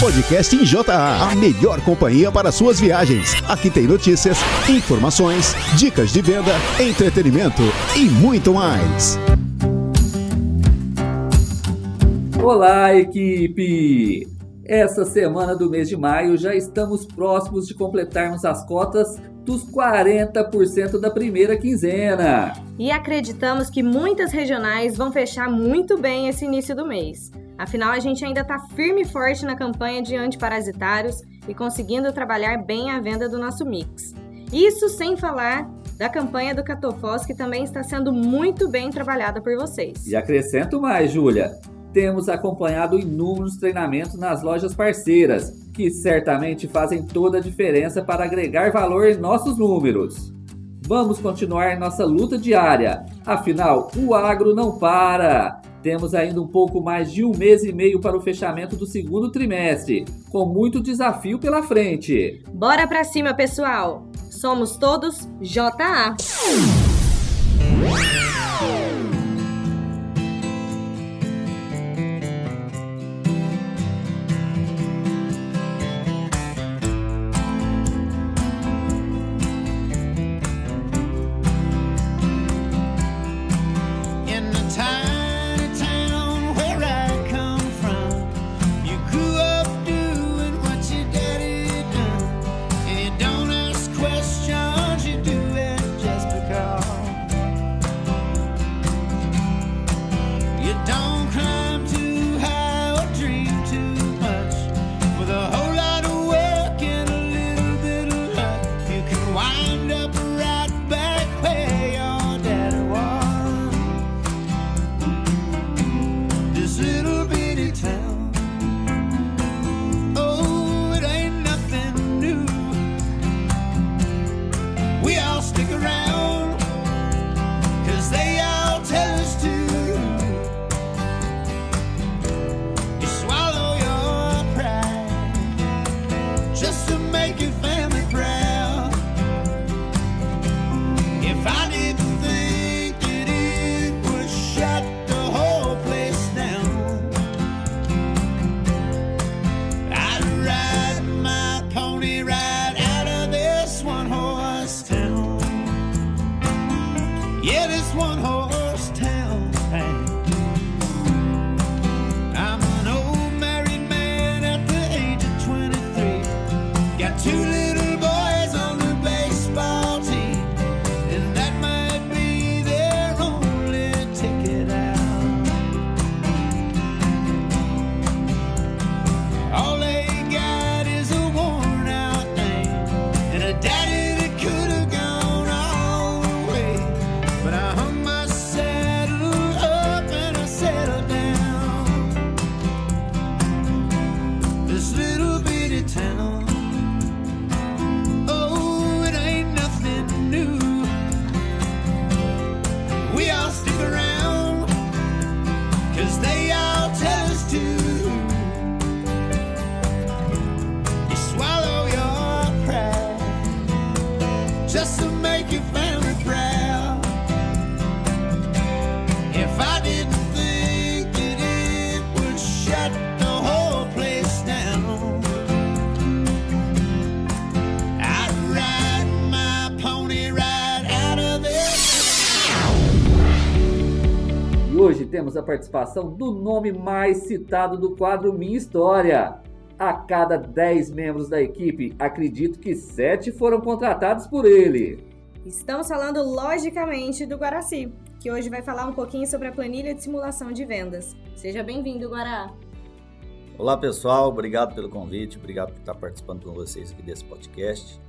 Podcast em JA, a melhor companhia para suas viagens. Aqui tem notícias, informações, dicas de venda, entretenimento e muito mais. Olá, equipe! Essa semana do mês de maio já estamos próximos de completarmos as cotas dos 40% da primeira quinzena. E acreditamos que muitas regionais vão fechar muito bem esse início do mês. Afinal, a gente ainda está firme e forte na campanha de antiparasitários e conseguindo trabalhar bem a venda do nosso mix. Isso sem falar da campanha do Catofós, que também está sendo muito bem trabalhada por vocês. E acrescento mais, Júlia temos acompanhado inúmeros treinamentos nas lojas parceiras, que certamente fazem toda a diferença para agregar valor em nossos números. Vamos continuar nossa luta diária, afinal, o agro não para! Temos ainda um pouco mais de um mês e meio para o fechamento do segundo trimestre, com muito desafio pela frente. Bora pra cima, pessoal! Somos todos JA! A participação do nome mais citado do quadro Minha História. A cada 10 membros da equipe, acredito que 7 foram contratados por ele. Estamos falando logicamente do Guaraci, que hoje vai falar um pouquinho sobre a planilha de simulação de vendas. Seja bem-vindo, Guará. Olá pessoal, obrigado pelo convite, obrigado por estar participando com vocês aqui desse podcast.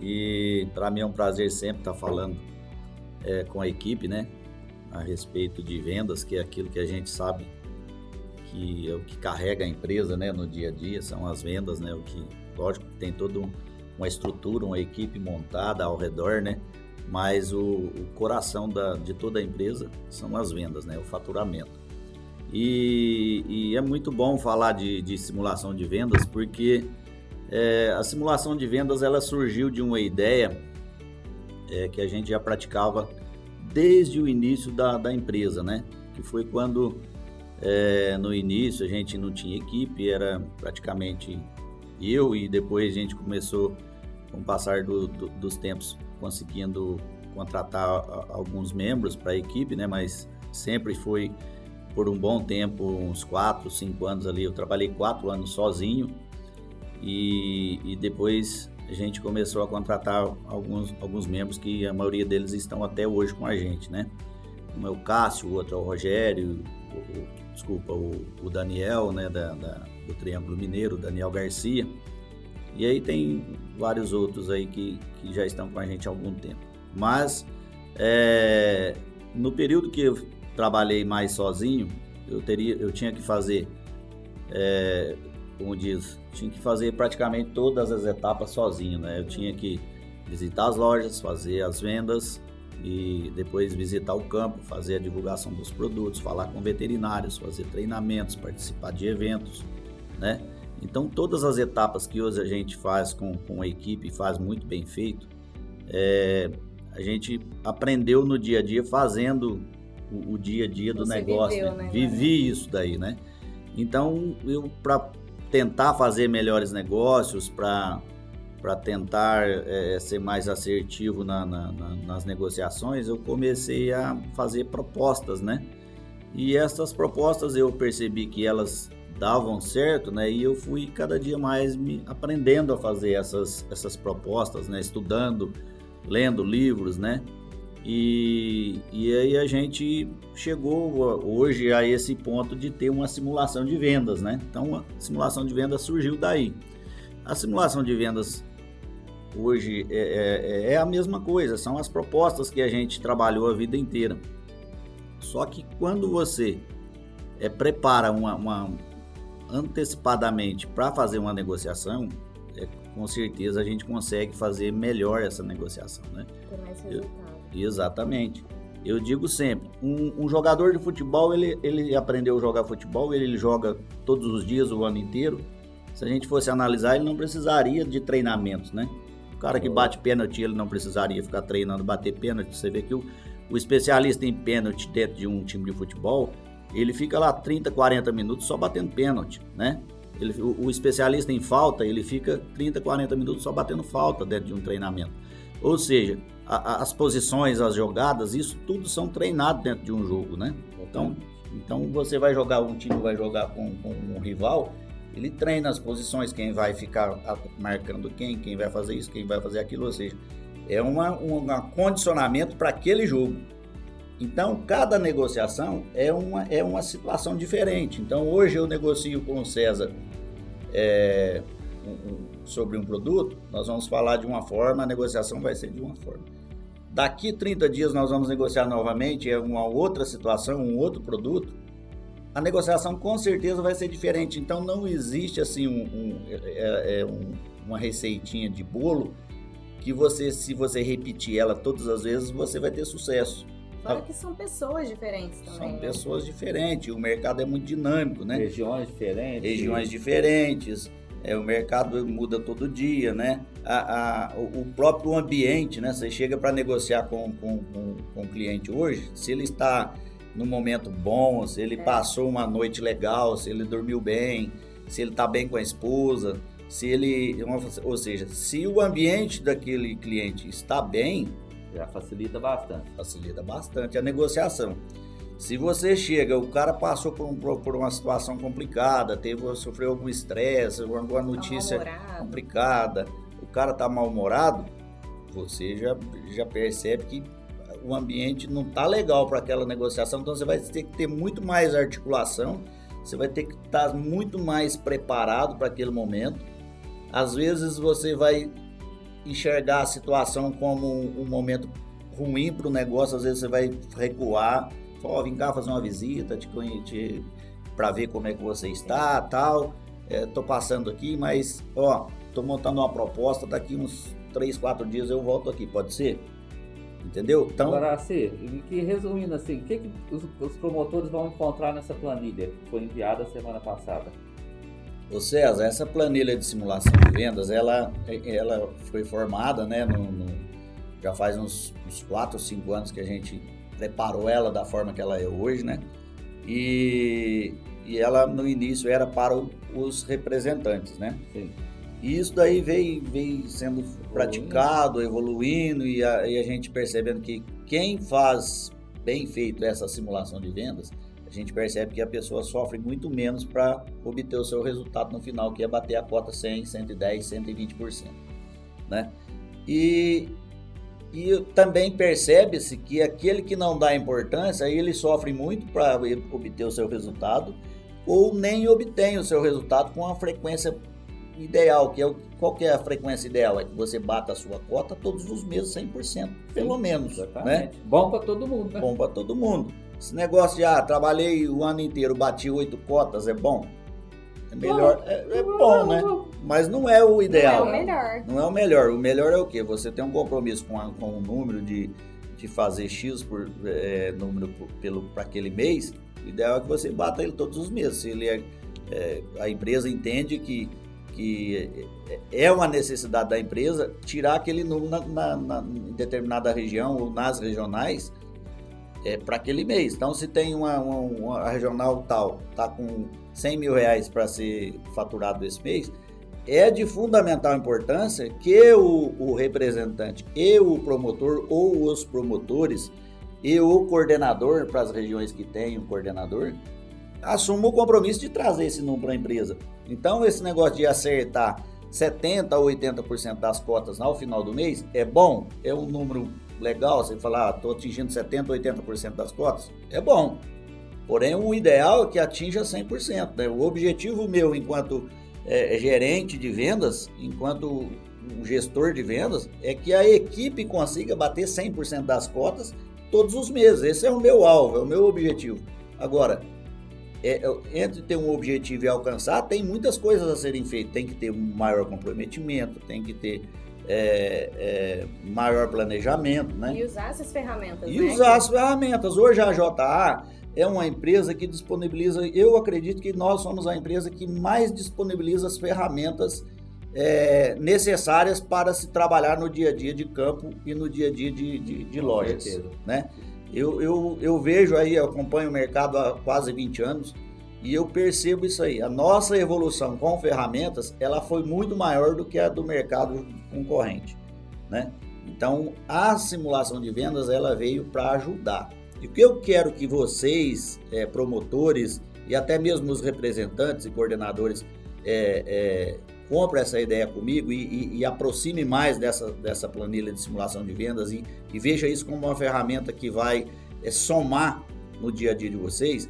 E para mim é um prazer sempre estar falando é, com a equipe, né? A respeito de vendas, que é aquilo que a gente sabe que é o que carrega a empresa, né, no dia a dia, são as vendas, né, o que, lógico, tem toda uma estrutura, uma equipe montada ao redor, né, mas o, o coração da, de toda a empresa são as vendas, né, o faturamento. E, e é muito bom falar de, de simulação de vendas, porque é, a simulação de vendas ela surgiu de uma ideia é, que a gente já praticava desde o início da, da empresa, né? Que foi quando É, no início a gente não tinha equipe, era praticamente eu e depois a gente começou, com o passar do, do, dos tempos, conseguindo contratar alguns membros para a equipe, né? Mas sempre foi por um bom tempo, uns 4, 5 anos ali. Eu trabalhei 4 anos sozinho e, e depois a gente começou a contratar alguns, alguns membros que a maioria deles estão até hoje com a gente, né? Um é o Cássio, o outro é o Rogério, o, o, desculpa, o, o, Daniel, né, da, da, do Triângulo Mineiro, Daniel Garcia. E aí tem vários outros aí que, que já estão com a gente há algum tempo. Mas é, no período que eu trabalhei mais sozinho, eu, teria, eu tinha que fazer, é, como diz, tinha que fazer praticamente todas as etapas sozinho, né? Eu tinha que visitar as lojas, fazer as vendas e depois visitar o campo, fazer a divulgação dos produtos, falar com veterinários, fazer treinamentos, participar de eventos, né? Então todas as etapas que hoje a gente faz com, com a equipe faz muito bem feito, é, a gente aprendeu no dia a dia fazendo o, o dia a dia do Você negócio, viveu, né? né? vivi isso daí, né? Então eu para tentar fazer melhores negócios, para tentar é, ser mais assertivo na, na, na, nas negociações, eu comecei a fazer propostas, né? E essas propostas eu percebi que elas davam certo, né? E eu fui cada dia mais me aprendendo a fazer essas, essas propostas, né? Estudando, lendo livros, né? E, e aí a gente chegou hoje a esse ponto de ter uma simulação de vendas, né? Então a simulação de vendas surgiu daí. A simulação de vendas hoje é, é, é, a mesma coisa, são as propostas que a gente trabalhou a vida inteira. Só que quando você é, prepara uma, uma antecipadamente para fazer uma negociação, é, com certeza a gente consegue fazer melhor essa negociação, né? Tem mais resultado. Eu, Exatamente. Eu digo sempre, um, um, jogador de futebol, ele, ele aprendeu a jogar futebol, ele, ele joga todos os dias, o ano inteiro. Se a gente fosse analisar, ele não precisaria de treinamentos, né? O cara que bate pênalti, ele não precisaria ficar treinando bater pênalti. Você vê que o, o especialista em pênalti dentro de um time de futebol, ele fica lá 30, 40 minutos só batendo pênalti, né? Ele, o, o especialista em falta, ele fica 30, 40 minutos só batendo falta dentro de um treinamento. Ou seja, a, as posições, as jogadas, isso tudo são treinados dentro de um jogo, né? Então, então você vai jogar, um time vai jogar com, com um rival, ele treina as posições, quem vai ficar marcando quem, quem vai fazer isso, quem vai fazer aquilo, ou seja, é uma, um condicionamento para aquele jogo. Então, cada negociação é uma, é uma situação diferente. Então, hoje eu negocio com o César é, um, sobre um produto, nós vamos falar de uma forma, a negociação vai ser de uma forma. Daqui 30 dias nós vamos negociar novamente, é uma outra situação, um outro produto. A negociação com certeza vai ser diferente. Então não existe assim um, um, é, é um, uma receitinha de bolo que você, se você repetir ela todas as vezes, você vai ter sucesso. Fora que são pessoas diferentes também. São né? pessoas diferentes, o mercado é muito dinâmico, né? Regiões diferentes. Regiões diferentes é, o mercado muda todo dia, né? A, a, o próprio ambiente, né? Você chega para negociar com, com, com, com o cliente hoje, se ele está no momento bom, se ele é. passou uma noite legal, se ele dormiu bem, se ele está bem com a esposa, se ele, ou seja, se o ambiente daquele cliente está bem, já facilita bastante. Facilita bastante a negociação. Se você chega, o cara passou por, um, por uma situação complicada, teve, sofreu algum estresse, alguma notícia tá complicada, o cara tá mal-humorado, você já, já percebe que o ambiente não tá legal para aquela negociação, então você vai ter que ter muito mais articulação, você vai ter que estar tá muito mais preparado para aquele momento. Às vezes você vai enxergar a situação como um, um momento ruim para o negócio, às vezes você vai recuar Ó, vim cá fazer uma visita, te conhecer para ver como é que você está, tal. É, tô passando aqui, mas ó, tô montando uma proposta, daqui uns 3, 4 dias eu volto aqui, pode ser? Entendeu? Então, Agora, assim, que resumindo assim, o que, que os, os, promotores vão encontrar nessa planilha que foi enviada semana passada? Ô César, essa planilha de simulação de vendas, ela, ela foi formada, né, no, no, já faz uns, uns 4 ou 5 anos que a gente preparou ela da forma que ela é hoje, né? E, e ela no início era para o, os representantes, né? Sim. E isso daí veio, veio sendo praticado, evoluindo, e a, e a gente percebendo que quem faz bem feito essa simulação de vendas, a gente percebe que a pessoa sofre muito menos para obter o seu resultado no final, que é bater a cota 100, 110, 120%. Né? E, e também percebe-se que aquele que não dá importância, ele sofre muito para obter o seu resultado, ou nem obtém o seu resultado com a frequência ideal, que é o, qual que é a frequência ideal? É que você bata a sua cota todos os meses 100%, pelo Sim, menos, né? Bom para todo mundo, né? Bom para todo mundo. Esse negócio de, ah, trabalhei o ano inteiro, bati oito cotas, é bom? É melhor, é, é, bom, né? Mas não é o ideal. Não é o melhor. Não é o melhor. O melhor é o quê? Você tem um compromisso com, a, com o número de, de fazer X por é, número para aquele mês. O ideal é que você bata ele todos os meses. Se ele é, é a empresa entende que que é uma necessidade da empresa tirar aquele número na, na, na em determinada região ou nas regionais é, para aquele mês. Então, se tem uma, uma, uma regional tal, está com 100 mil reais para ser faturado esse mês, é de fundamental importância que o, o, representante e o promotor ou os promotores e o coordenador para as regiões que tem o coordenador assumam o compromisso de trazer esse número para a empresa. Então, esse negócio de acertar 70% a 80% das cotas ao final do mês é bom, é um número legal. Você falar, estou ah, atingindo 70%, 80% das cotas, é bom. Porém, o ideal é que atinja 100%. Né? O objetivo meu, enquanto é, gerente de vendas, enquanto um gestor de vendas, é que a equipe consiga bater 100% das cotas todos os meses. Esse é o meu alvo, é o meu objetivo. Agora, é, é, entre ter um objetivo e alcançar, tem muitas coisas a serem feitas. Tem que ter um maior comprometimento, tem que ter é, é, maior planejamento, né? E usar essas ferramentas. E né? usar as ferramentas. Hoje a JA é uma empresa que disponibiliza, eu acredito que nós somos a empresa que mais disponibiliza as ferramentas é, necessárias para se trabalhar no dia a dia de campo e no dia a dia de, de, de lojas. Né? Eu, eu, eu vejo aí, eu acompanho o mercado há quase 20 anos e eu percebo isso aí. A nossa evolução com ferramentas, ela foi muito maior do que a do mercado concorrente, né? Então, a simulação de vendas, ela veio para ajudar. E o que eu quero que vocês, é, promotores e até mesmo os representantes e coordenadores é, é, compre essa ideia comigo e, e, e, aproxime mais dessa, dessa planilha de simulação de vendas e, e veja isso como uma ferramenta que vai é, somar no dia a dia de vocês,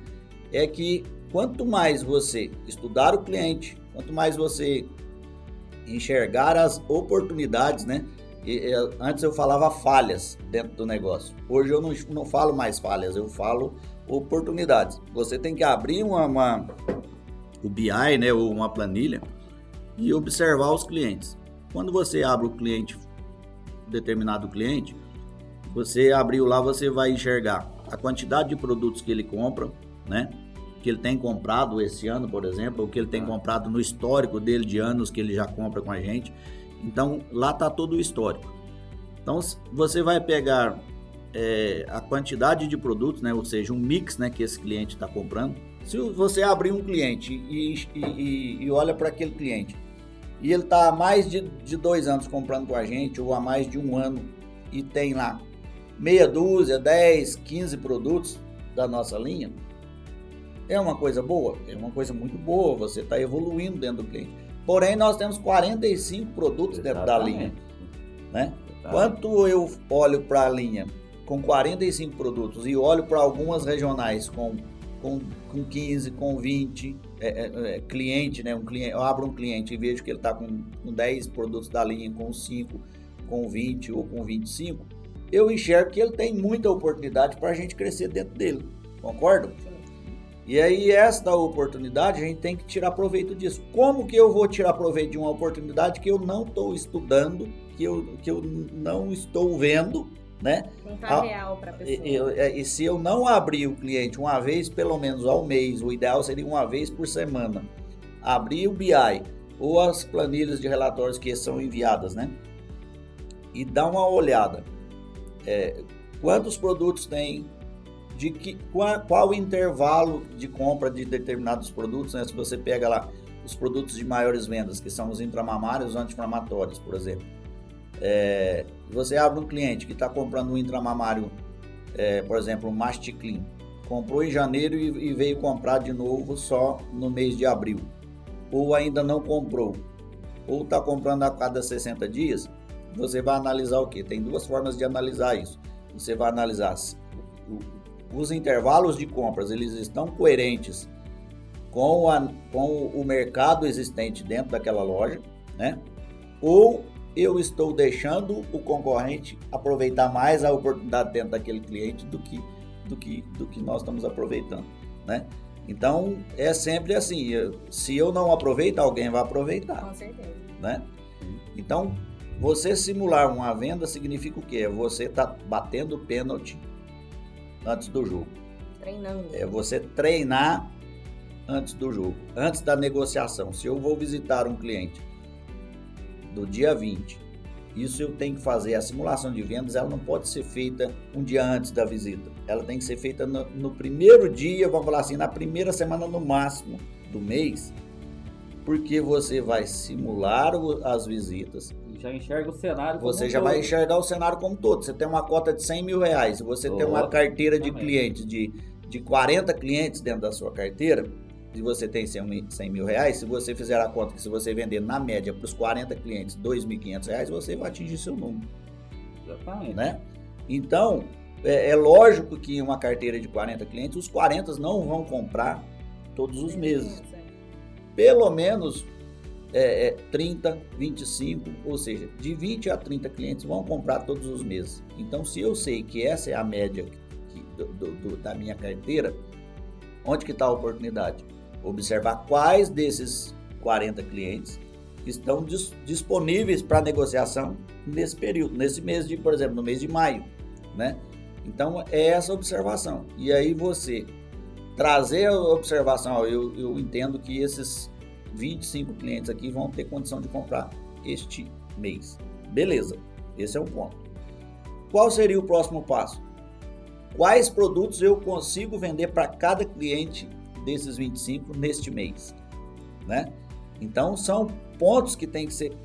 é que quanto mais você estudar o cliente, quanto mais você enxergar as oportunidades, né? E, antes eu falava falhas dentro do negócio. Hoje eu não, não falo mais falhas, eu falo oportunidades. Você tem que abrir uma, uma o BI, né, ou uma planilha e observar os clientes. Quando você abre o cliente, determinado cliente, você abriu lá, você vai enxergar a quantidade de produtos que ele compra, né? Que ele tem comprado esse ano, por exemplo, ou que ele tem comprado no histórico dele de anos que ele já compra com a gente. Então lá está todo o histórico. Então você vai pegar é, a quantidade de produtos, né? Ou seja, um mix, né? Que esse cliente está comprando. Se você abrir um cliente e, e, e olha para aquele cliente e ele está há mais de, de dois anos comprando com a gente, ou há mais de um ano, e tem lá meia dúzia, 10, 15 produtos da nossa linha, é uma coisa boa? É uma coisa muito boa, você está evoluindo dentro do cliente. Porém, nós temos 45 produtos Exatamente. dentro da linha. Né? Quanto eu olho para a linha com 45 produtos e olho para algumas regionais com, com, com 15, com 20, é, é, é, cliente, né? Um cliente, eu abro um cliente e vejo que ele está com, com 10 produtos da linha, com 5, com 20 ou com 25, eu enxergo que ele tem muita oportunidade para a gente crescer dentro dele. Concordo? E aí, esta oportunidade, a gente tem que tirar proveito disso. Como que eu vou tirar proveito de uma oportunidade que eu não estou estudando, que eu, que eu não estou vendo, né? Não tá real para a pessoa. E, e, e, se eu não abrir o cliente uma vez pelo menos ao mês, o ideal seria uma vez por semana, abrir o BI ou as planilhas de relatórios que são enviadas, né? E dar uma olhada. É, quantos produtos tem de que qual, qual o intervalo de compra de determinados produtos, né? Se você pega lá os produtos de maiores vendas, que são os intramamários, os anti-inflamatórios, por exemplo. É, você abre um cliente que está comprando um intramamário, é, por exemplo, um Masticlean, comprou em janeiro e, e veio comprar de novo só no mês de abril, ou ainda não comprou, ou está comprando a cada 60 dias, você vai analisar o que? Tem duas formas de analisar isso. Você vai analisar os intervalos de compras, eles estão coerentes com, a, com o mercado existente dentro daquela loja, né? Ou eu estou deixando o concorrente aproveitar mais a oportunidade dentro daquele cliente do que do que do que nós estamos aproveitando, né? Então é sempre assim, se eu não aproveito, alguém vai aproveitar. Com certeza. Né? Então, você simular uma venda significa o quê? Você está batendo pênalti antes do jogo. Treinando. É você treinar antes do jogo, antes da negociação. Se eu vou visitar um cliente do dia 20, isso eu tenho que fazer. A simulação de vendas ela não pode ser feita um dia antes da visita. Ela tem que ser feita no, no primeiro dia, vamos falar assim, na primeira semana no máximo do mês, porque você vai simular as visitas. Já enxerga o cenário Você já todo. vai enxergar o cenário como todo. Você tem uma cota de 100 mil reais, você oh, tem uma carteira de clientes de, de 40 clientes dentro da sua carteira, se você tem 100 mil reais, se você fizer a conta que se você vender na média para os 40 clientes 2.500 reais, você vai atingir seu número. Exatamente. Né? Então, é, é, lógico que uma carteira de 40 clientes, os 40 não vão comprar todos os meses. Pelo menos é, é, 30, 25, ou seja, de 20 a 30 clientes vão comprar todos os meses. Então, se eu sei que essa é a média que, do, do, da minha carteira, onde que está a oportunidade? observar quais desses 40 clientes estão dis disponíveis para negociação nesse período, nesse mês de, por exemplo, no mês de maio, né? Então é essa observação. E aí você trazer a observação, eu, eu entendo que esses 25 clientes aqui vão ter condição de comprar este mês. Beleza, esse é um ponto. Qual seria o próximo passo? Quais produtos eu consigo vender para cada cliente desses 25 neste mês, né? Então são pontos que tem que ser,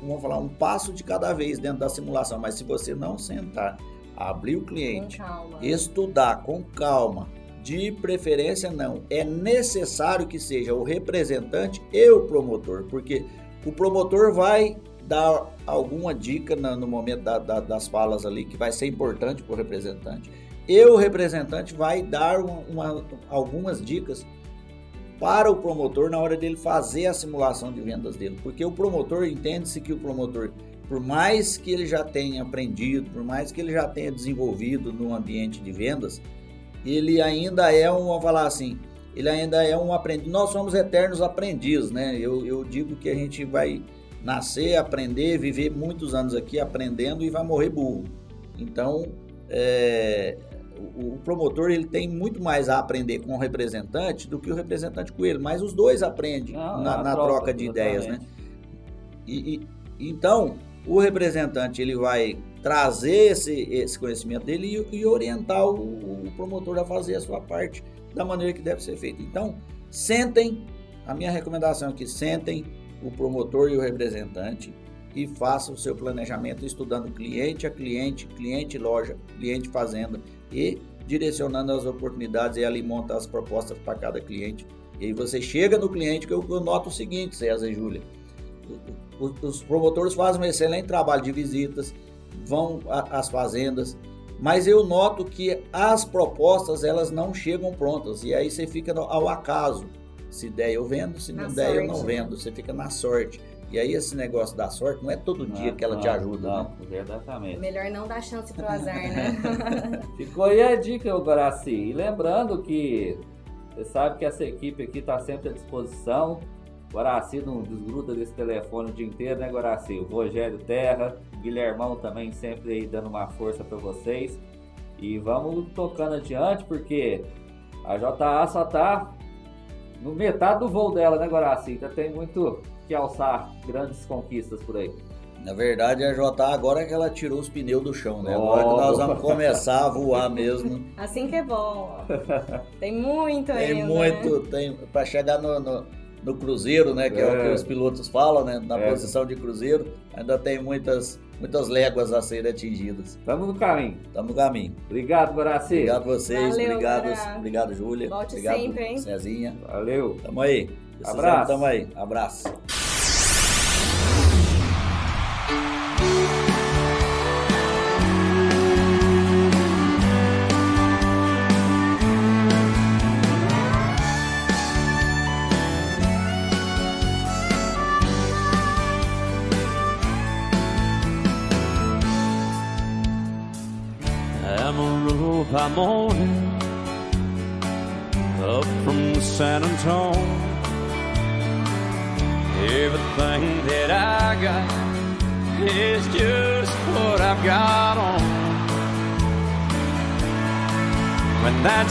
vamos falar, um passo de cada vez dentro da simulação, mas se você não sentar, abrir o cliente, com estudar com calma, de preferência não, é necessário que seja o representante e o promotor, porque o promotor vai dar alguma dica no momento da, da, das falas ali que vai ser importante para o representante. E o representante vai dar uma, uma, algumas dicas para o promotor na hora dele fazer a simulação de vendas dele, porque o promotor entende-se que o promotor, por mais que ele já tenha aprendido, por mais que ele já tenha desenvolvido no ambiente de vendas, ele ainda é um, vamos falar assim, ele ainda é um aprendiz. Nós somos eternos aprendizes, né? Eu, eu digo que a gente vai nascer, aprender, viver muitos anos aqui aprendendo e vai morrer burro. Então, é, o, promotor ele tem muito mais a aprender com o representante do que o representante com ele, mas os dois aprendem ah, na, na troca, troca, de ideias, né? E, e, então o representante ele vai trazer esse, esse conhecimento dele e, e orientar o, o, promotor a fazer a sua parte da maneira que deve ser feita. Então sentem, a minha recomendação é que sentem o promotor e o representante e façam o seu planejamento estudando cliente a cliente, cliente loja, cliente fazenda, e direcionando as oportunidades e ali monta as propostas para cada cliente. E aí você chega no cliente que eu, eu noto o seguinte, César e Júlia, os promotores fazem um excelente trabalho de visitas, vão às fazendas, mas eu noto que as propostas elas não chegam prontas e aí você fica ao acaso. Se der eu vendo, se não na der sorte. eu não vendo, você fica na sorte. E aí esse negócio da sorte não é todo não, dia que ela não, te ajuda, não, né? Exatamente. Melhor não dar chance pro azar, né? Ficou aí a dica, Guaraci. E lembrando que você sabe que essa equipe aqui está sempre à disposição. Guaraci não desgruda desse telefone o dia inteiro, né, Guaraci? O Rogério Terra, Guilhermão também sempre aí dando uma força para vocês. E vamos tocando adiante, porque a JA só tá no metade do voo dela, né, Guaraci? Ainda tem muito que alçar grandes conquistas por aí. Na verdade, a JA agora é que ela tirou os pneus do chão, né? Agora que nós vamos começar a voar mesmo. Assim que é bom. Tem muito tem ainda. Tem muito, né? tem para chegar no, no, no, cruzeiro, né? Que é. é. o que os pilotos falam, né? Na é. posição de cruzeiro, ainda tem muitas, muitas léguas a serem atingidas. Estamos no caminho. Estamos no caminho. Obrigado, Guaraci. Obrigado vocês, Valeu, obrigado, obrigado, Júlia. Volte obrigado, sempre, hein? Cezinha. Valeu. Tamo aí. Abraço. Tamo aí. Abraço.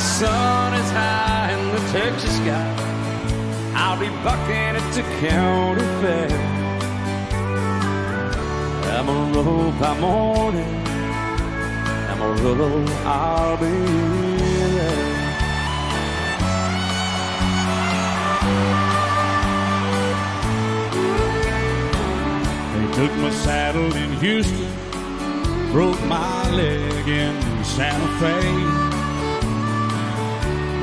Sun is high in the Texas sky, I'll be bucking at the county fair. I'm a roll by morning. Amarillo, I'll be there. They took my saddle in Houston, broke my leg in Santa Fe.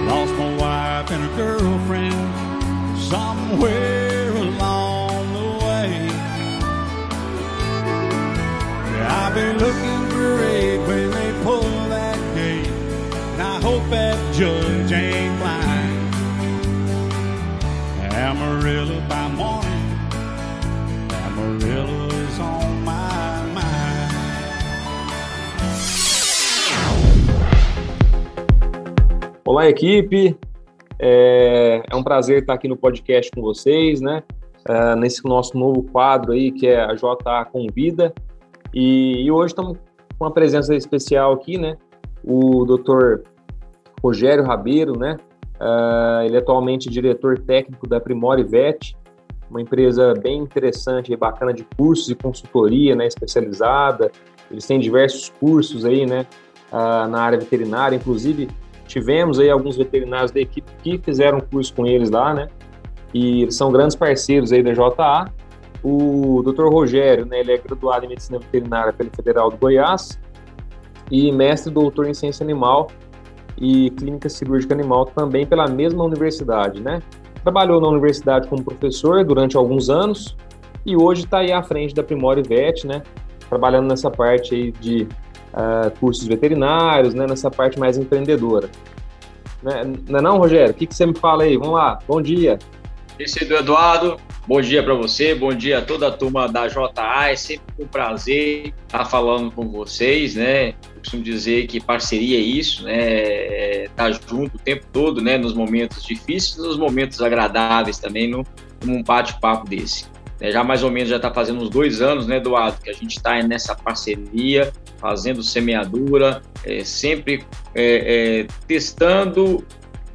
Lost my wife and a girlfriend somewhere along the way. Yeah, I've been looking great when they pull that gate. And I hope that judge ain't Olá, equipe. É, é um prazer estar aqui no podcast com vocês, né? É, nesse nosso novo quadro aí, que é a JA Convida. E, e hoje estamos com uma presença especial aqui, né? O Dr. Rogério Rabeiro, né? Uh, ele é atualmente diretor técnico da Primore Vet, uma empresa bem interessante e bacana de cursos e consultoria, né? Especializada. Eles têm diversos cursos aí, né? Uh, na área veterinária, inclusive tivemos aí alguns veterinários da equipe que fizeram curso com eles lá, né? E eles são grandes parceiros aí da JA o Dr. Rogério, né, ele é graduado em Medicina Veterinária pela Federal do Goiás e mestre doutor em Ciência Animal e Clínica Cirúrgica Animal também pela mesma universidade, né? Trabalhou na universidade como professor durante alguns anos e hoje está aí à frente da Primori Vet, né? Trabalhando nessa parte aí de uh, cursos veterinários, né? Nessa parte mais empreendedora. Né? Não é não, Rogério? O que, que você me fala aí? Vamos lá, bom dia. Esse é do Eduardo. Bom dia para você, bom dia a toda a turma da JA. É sempre um prazer estar falando com vocês, né? Eu costumo dizer que parceria é isso, né? É tá junto o tempo todo, né? Nos momentos difíceis, nos momentos agradáveis também, num bate-papo desse. É, já mais ou menos já está fazendo uns dois anos, né, Eduardo, que a gente está nessa parceria, fazendo semeadura, é, sempre é, é testando,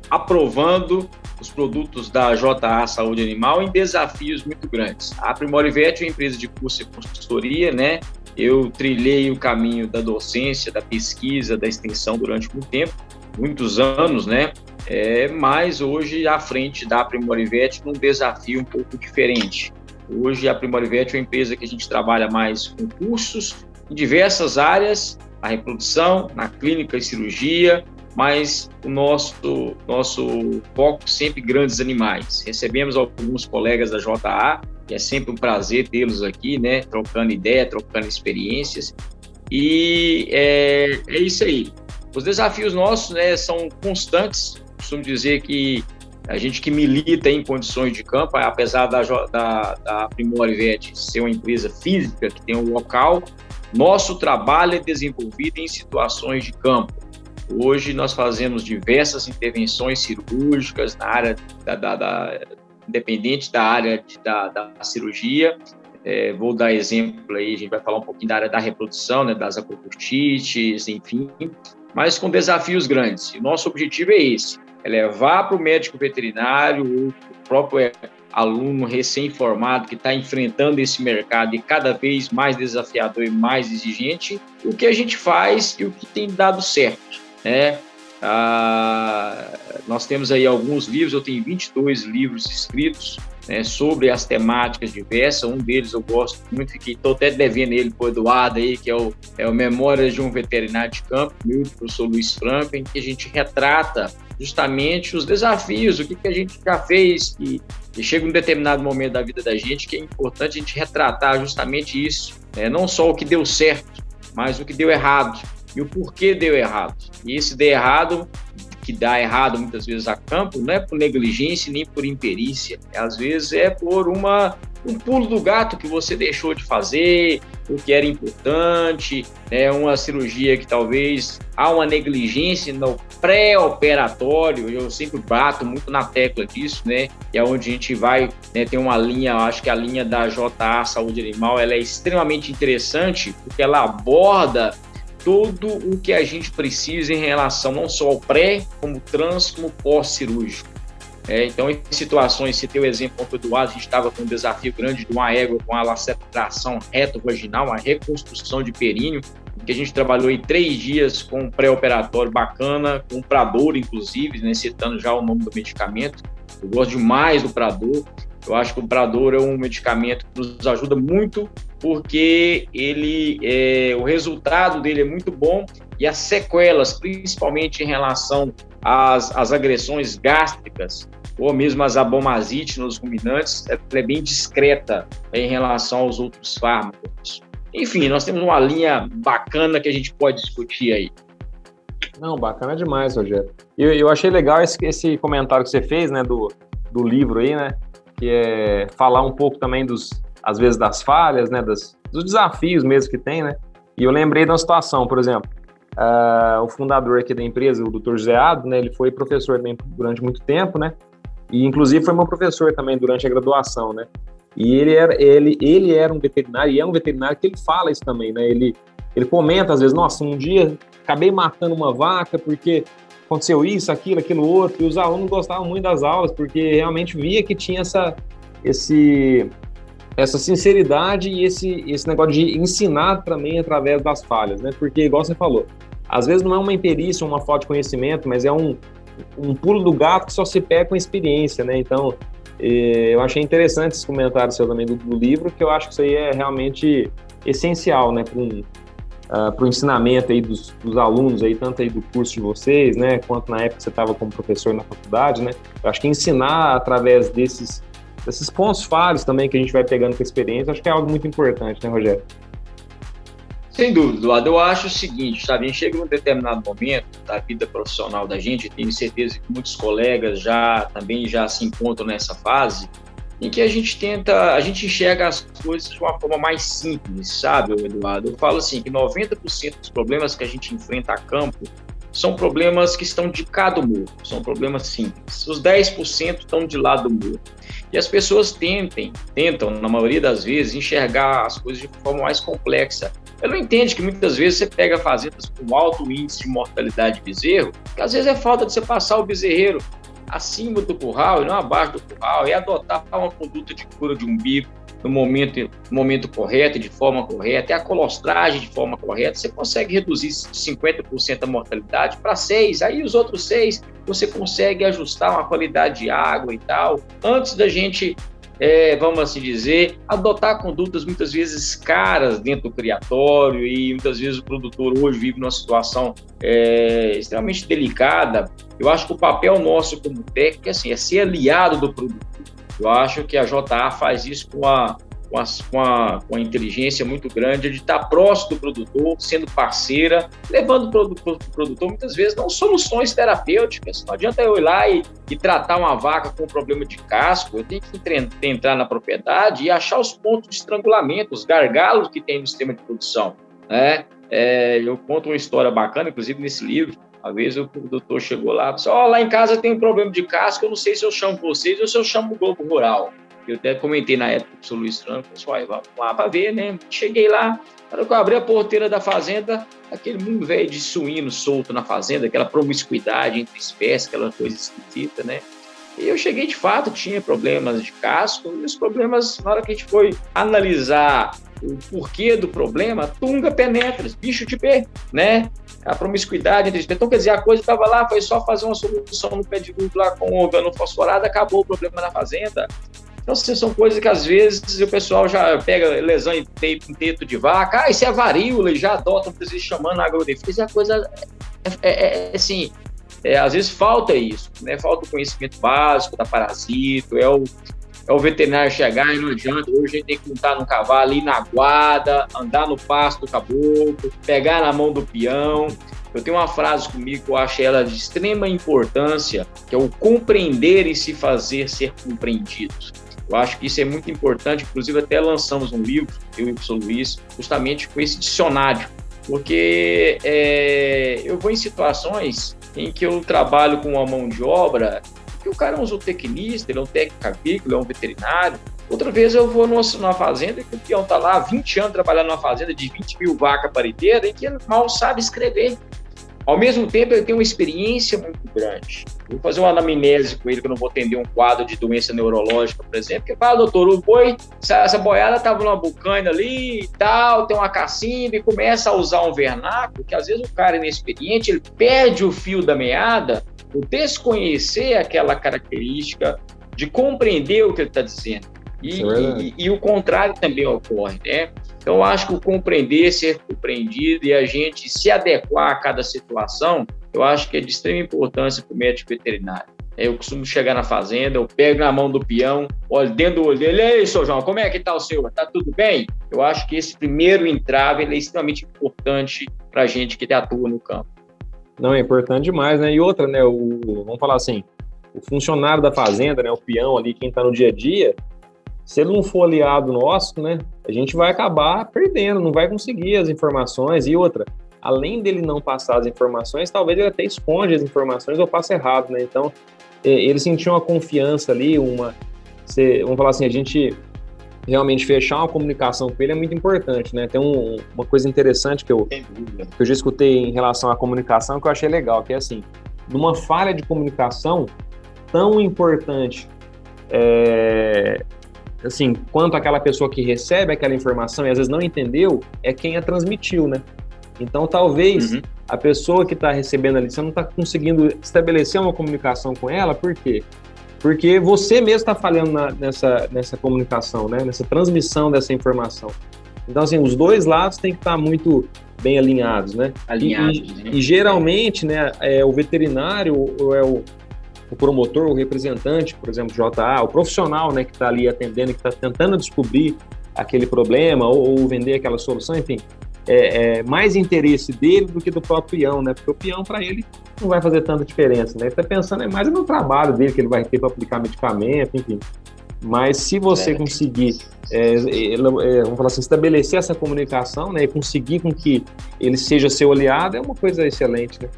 aprovando os produtos da JA Saúde Animal em desafios muito grandes. A Primorivet é uma empresa de curso e consultoria, né? Eu trilhei o caminho da docência, da pesquisa, da extensão durante muito tempo, muitos anos, né? É, mas hoje à frente da Primorivet num desafio um pouco diferente. Hoje a Primorivet é uma empresa que a gente trabalha mais com cursos em diversas áreas, a reprodução, na clínica e cirurgia, mas o nosso, nosso foco sempre grandes animais. Recebemos alguns colegas da JA, que é sempre um prazer tê-los aqui, né, trocando ideia, trocando experiências, e é, é isso aí. Os desafios nossos né, são constantes, costumo dizer que a gente que milita em condições de campo, apesar da, da, da ser uma empresa física que tem um local, nosso trabalho é desenvolvido em situações de campo. Hoje nós fazemos diversas intervenções cirúrgicas na área da, da, da independente da área de, da, da, cirurgia. É, vou dar exemplo aí, a gente vai falar um pouquinho da área da reprodução, né, das acupunctites, enfim, mas com desafios grandes. E nosso objetivo é esse, é levar para o médico veterinário, o próprio aluno recém-formado que está enfrentando esse mercado e cada vez mais desafiador e mais exigente, o que a gente faz e o que tem dado certo, né? Ah, nós temos aí alguns livros, eu tenho 22 livros escritos né, sobre as temáticas diversas. Um deles eu gosto muito, fiquei estou até devendo ele para o Eduardo aí, que é o, é o Memórias de um Veterinário de Campo, meu professor Luiz Franco, em que a gente retrata justamente os desafios, o que, que a gente já fez, e, e chega um determinado momento da vida da gente que é importante a gente retratar justamente isso, né, não só o que deu certo, mas o que deu errado e o porquê deu errado. E esse deu errado, que dá errado muitas vezes a campo, não é por negligência nem por imperícia, às vezes é por uma um pulo do gato que você deixou de fazer, o que era importante, né, uma cirurgia que talvez há uma negligência no pré-operatório, eu sempre bato muito na tecla disso, né, é onde a gente vai, né, tem uma linha, acho que a linha da JA Saúde Animal, ela é extremamente interessante, porque ela aborda tudo o que a gente precisa em relação não só ao pré, como trans, como pós-cirúrgico. É, então, em situações, se o exemplo do Eduardo, a gente estava com um desafio grande de uma égua com a laceração reto-vaginal, uma reconstrução de períneo, que a gente trabalhou em três dias com um pré-operatório bacana, com um Prador, inclusive, né, citando já o nome do medicamento. Eu gosto demais do Prador. Eu acho que o Prador é um medicamento que nos ajuda muito porque ele, é, o resultado dele é muito bom e as sequelas, principalmente em relação às, às agressões gástricas ou mesmo as abomazites nos ruminantes, ela é bem discreta em relação aos outros fármacos. Enfim, nós temos uma linha bacana que a gente pode discutir aí. Não, bacana demais, Rogério. Eu, eu achei legal esse, esse comentário que você fez, né, do, do livro aí, né, que é falar um pouco também dos, às vezes, das falhas, né, das, dos desafios mesmo que tem, né, e eu lembrei de uma situação, por exemplo, uh, o fundador aqui da empresa, o Dr. José Ado, né, ele foi professor também durante muito tempo, né, e inclusive foi meu professor também durante a graduação, né, e ele era, ele, ele era um veterinário, e é um veterinário que ele fala isso também, né, ele, ele comenta às vezes, nossa, um dia acabei matando uma vaca porque aconteceu isso, aquilo, aquilo outro, e os alunos gostavam muito das aulas, porque realmente via que tinha essa, esse, essa sinceridade e esse, esse negócio de ensinar também através das falhas, né? Porque, igual você falou, às vezes não é uma imperícia, uma falta de conhecimento, mas é um, um pulo do gato que só se pega com experiência, né? Então, eh, eu achei interessante esse comentário seu também do, do, livro, que eu acho que isso aí é realmente essencial, né? Para uh, para o ensinamento aí dos, dos, alunos aí, tanto aí do curso de vocês, né, quanto na época que você estava como professor na faculdade, né, eu acho que ensinar através desses, desses pontos falhos também que a gente vai pegando com a experiência, acho que é algo muito importante, né, Rogério? Sem dúvida, Eduardo. Eu acho o seguinte, sabe? A gente chega num determinado momento da vida profissional da gente, tenho certeza que muitos colegas já também já se encontram nessa fase, em que a gente tenta, a gente enxerga as coisas de uma forma mais simples, sabe, Eduardo? Eu falo assim que 90% dos problemas que a gente enfrenta a campo são problemas que estão de cada humor, são problemas simples. Os 10% estão de lado do humor. E as pessoas tentem, tentam, na maioria das vezes, enxergar as coisas de forma mais complexa. Eu não entendo que muitas vezes você pega fazendas com alto índice de mortalidade de bezerro, que às vezes é falta de você passar o bezerreiro acima do curral e não abaixo do curral, é adotar uma conduta de cura de umbigo no momento, no momento correto, de forma correta, é a colostragem de forma correta, você consegue reduzir 50% a mortalidade para 6%, aí os outros 6% você consegue ajustar uma qualidade de água e tal, antes da gente é, vamos assim dizer, adotar condutas muitas vezes caras dentro do criatório e muitas vezes o produtor hoje vive numa situação é, extremamente delicada. Eu acho que o papel nosso como técnico assim, é ser aliado do produtor. Eu acho que a JA faz isso com a, com a, com a, com a inteligência muito grande de estar próximo do produtor, sendo parceira, levando para o produtor muitas vezes não soluções terapêuticas. Não adianta eu ir lá e, e tratar uma vaca com um problema de casco, eu tenho que entrar na propriedade e achar os pontos de estrangulamento, os gargalos que tem no sistema de produção. Né? É, eu conto uma história bacana, inclusive nesse livro. Uma vez o produtor chegou lá e disse: Ó, oh, lá em casa tem um problema de casco, eu não sei se eu chamo vocês ou se eu chamo o Globo Rural. Eu até comentei na época com o Luiz Franco, pessoal, vamos lá para ver, né? Cheguei lá, na hora que eu abri a porteira da fazenda, aquele mundo velho de suíno solto na fazenda, aquela promiscuidade entre espécies, aquela coisa esquisita, né? E eu cheguei de fato, tinha problemas de casco, e os problemas, na hora que a gente foi analisar o porquê do problema, tunga penetra, bicho de pé, né? A promiscuidade entre Então, quer dizer, a coisa estava lá, foi só fazer uma solução no pé de uva lá com organofosforado, acabou o problema na fazenda. Então, assim, são coisas que às vezes o pessoal já pega lesão em teto de vaca, ah, isso é varíola, e já adota um presídio chamando a agrodefesa, a coisa é, é, é assim, é, às vezes falta isso, né? Falta o conhecimento básico da parasito, é o, é o veterinário chegar e não adianta. Hoje a gente tem que montar no cavalo, ir na guarda, andar no pasto do caboclo, pegar na mão do peão. Eu tenho uma frase comigo que eu acho ela de extrema importância, que é o compreender e se fazer ser compreendido. Eu acho que isso é muito importante, inclusive até lançamos um livro, eu e o professor Luiz, justamente com esse dicionário, porque é, eu vou em situações em que eu trabalho com uma mão de obra, que o cara é um zootecnista, ele é um técnico agrícola, é um veterinário. Outra vez eu vou numa, numa fazenda e o peão está lá há 20 anos trabalhando numa fazenda de 20 mil vacas pariteiras e que ele mal sabe escrever. Ao mesmo tempo, ele tem uma experiência muito grande. Vou fazer uma anamnese com ele, que eu não vou atender um quadro de doença neurológica, por exemplo, que fala, doutor, o boi, essa, essa boiada estava numa bucana ali e tal, tem uma cacimba, e começa a usar um vernáculo, que às vezes o cara inexperiente, ele perde o fio da meada, o desconhecer aquela característica, de compreender o que ele está dizendo. E, é e, e, o contrário também ocorre, né? Então, acho que o compreender, ser compreendido e a gente se adequar a cada situação, eu acho que é de extrema importância para o médico veterinário. Eu costumo chegar na fazenda, eu pego na mão do peão, olho dentro do olho dele, ei, seu João, como é que está o senhor? Está tudo bem? Eu acho que esse primeiro entrave é extremamente importante para a gente que atua no campo. Não, é importante demais, né? E outra, né? O, vamos falar assim, o funcionário da fazenda, né? O peão ali, quem está no dia a dia, se ele não for aliado nosso, né, a gente vai acabar perdendo, não vai conseguir as informações. E outra, além dele não passar as informações, talvez ele até esconde as informações ou passe errado, né? Então, ele sentiu uma confiança ali, uma. vamos falar assim, a gente realmente fechar uma comunicação com ele é muito importante, né? Tem um, uma coisa interessante que eu, que eu já escutei em relação à comunicação que eu achei legal, que é assim, numa falha de comunicação tão importante é, assim, quanto aquela pessoa que recebe aquela informação e às vezes não entendeu, é quem a transmitiu, né? Então, talvez uhum. a pessoa que está recebendo ali, você não está conseguindo estabelecer uma comunicação com ela, por quê? Porque você mesmo está falhando na, nessa, nessa comunicação, né? Nessa transmissão dessa informação. Então, assim, os dois lados têm que estar tá muito bem alinhados, né? Alinhados. E, né? e geralmente, né, é, o veterinário ou é o, o promotor, o representante, por exemplo, JA, o profissional né, que está ali atendendo, que está tentando descobrir aquele problema ou, ou, vender aquela solução, enfim, é, é, mais interesse dele do que do próprio peão, né? Porque o peão, para ele, não vai fazer tanta diferença, né? Ele está pensando é mais no trabalho dele que ele vai ter para aplicar medicamento, enfim. Mas se você é. conseguir, é, é, vamos falar assim, estabelecer essa comunicação, né, e conseguir com que ele seja seu aliado, é uma coisa excelente, né?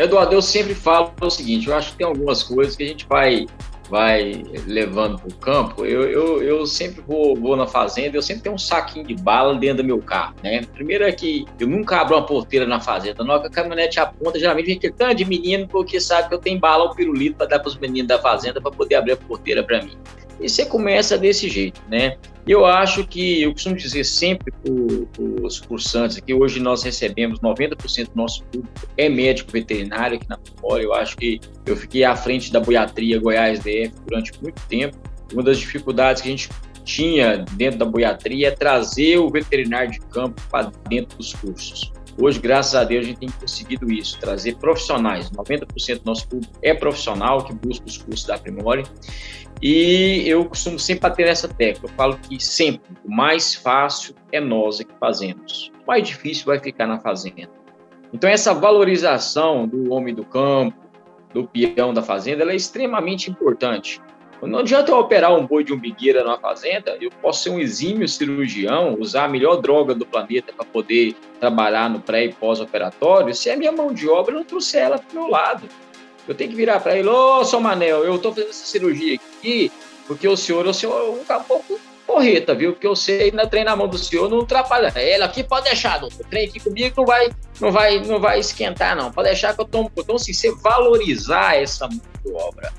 Eduardo, eu sempre falo o seguinte: eu acho que tem algumas coisas que a gente vai vai levando para o campo, eu, eu, eu sempre vou, vou na fazenda, eu sempre tenho um saquinho de bala dentro do meu carro, né? Primeiro é que eu nunca abro uma porteira na fazenda, na hora que a caminhonete aponta, geralmente a gente tanto de menino porque sabe que eu tenho bala ou pirulito para dar para os meninos da fazenda para poder abrir a porteira para mim. E você começa desse jeito, né? Eu acho que, eu costumo dizer sempre para os cursantes que hoje nós recebemos 90% do nosso público é médico veterinário aqui na Memória. Eu acho que eu fiquei à frente da boiatria Goiás DF durante muito tempo. Uma das dificuldades que a gente tinha dentro da boiatria é trazer o veterinário de campo para dentro dos cursos. Hoje, graças a Deus, a gente tem conseguido isso, trazer profissionais. 90% do nosso público é profissional que busca os cursos da Primore. E eu costumo sempre bater nessa tecla. Eu falo que sempre o mais fácil é nós é que fazemos. O mais difícil vai ficar na fazenda. Então, essa valorização do homem do campo, do peão da fazenda, ela é extremamente importante. Não adianta eu operar um boi de umbigueira na fazenda, eu posso ser um exímio cirurgião, usar a melhor droga do planeta para poder trabalhar no pré e pós-operatório, se a minha mão de obra não trouxer ela para o meu lado. Eu tenho que virar para ele, ô, oh, seu Manel, eu estou fazendo essa cirurgia aqui porque o senhor, o senhor é um caboclo porreta, viu? Porque eu sei na treinar na mão do senhor não atrapalha. Ele aqui pode deixar, doutor. Trem aqui comigo não vai, não vai, não vai esquentar, não. Pode deixar que eu tomo. Então, assim, você valorizar essa mão de obra.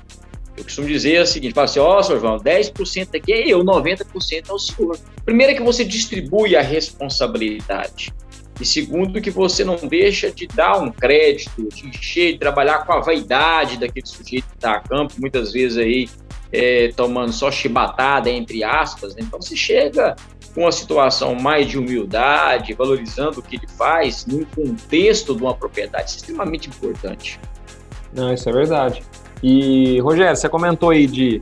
Eu costumo dizer o seguinte: fala assim, ó, oh, senhor João, 10% aqui é eu, 90% é o senhor. Primeiro é que você distribui a responsabilidade. E segundo, que você não deixa de dar um crédito, de encher, de trabalhar com a vaidade daquele sujeito que está a campo, muitas vezes aí é, tomando só chibatada, entre aspas. Né? Então, se chega com uma situação mais de humildade, valorizando o que ele faz, num contexto de uma propriedade, isso é extremamente importante. Não, isso é verdade. E, Rogério, você comentou aí de,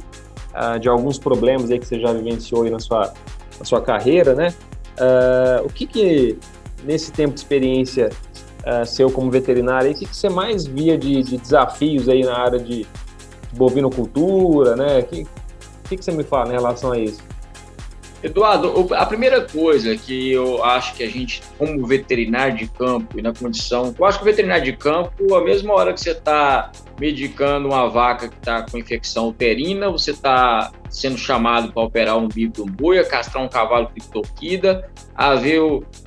uh, de alguns problemas aí que você já vivenciou aí na sua, na sua carreira, né? Uh, o que que, nesse tempo de experiência uh, seu como veterinário, o que, que você mais via de, de desafios aí na área de, bovinocultura, né? O que, que, que você me fala em relação a isso? Eduardo, a primeira coisa que eu acho que a gente, como veterinário de campo e na condição, eu acho que o veterinário de campo, a mesma hora que você está medicando uma vaca que está com infecção uterina, você está sendo chamado para operar um bico de um boi, castrar um cavalo criptoquida, haver,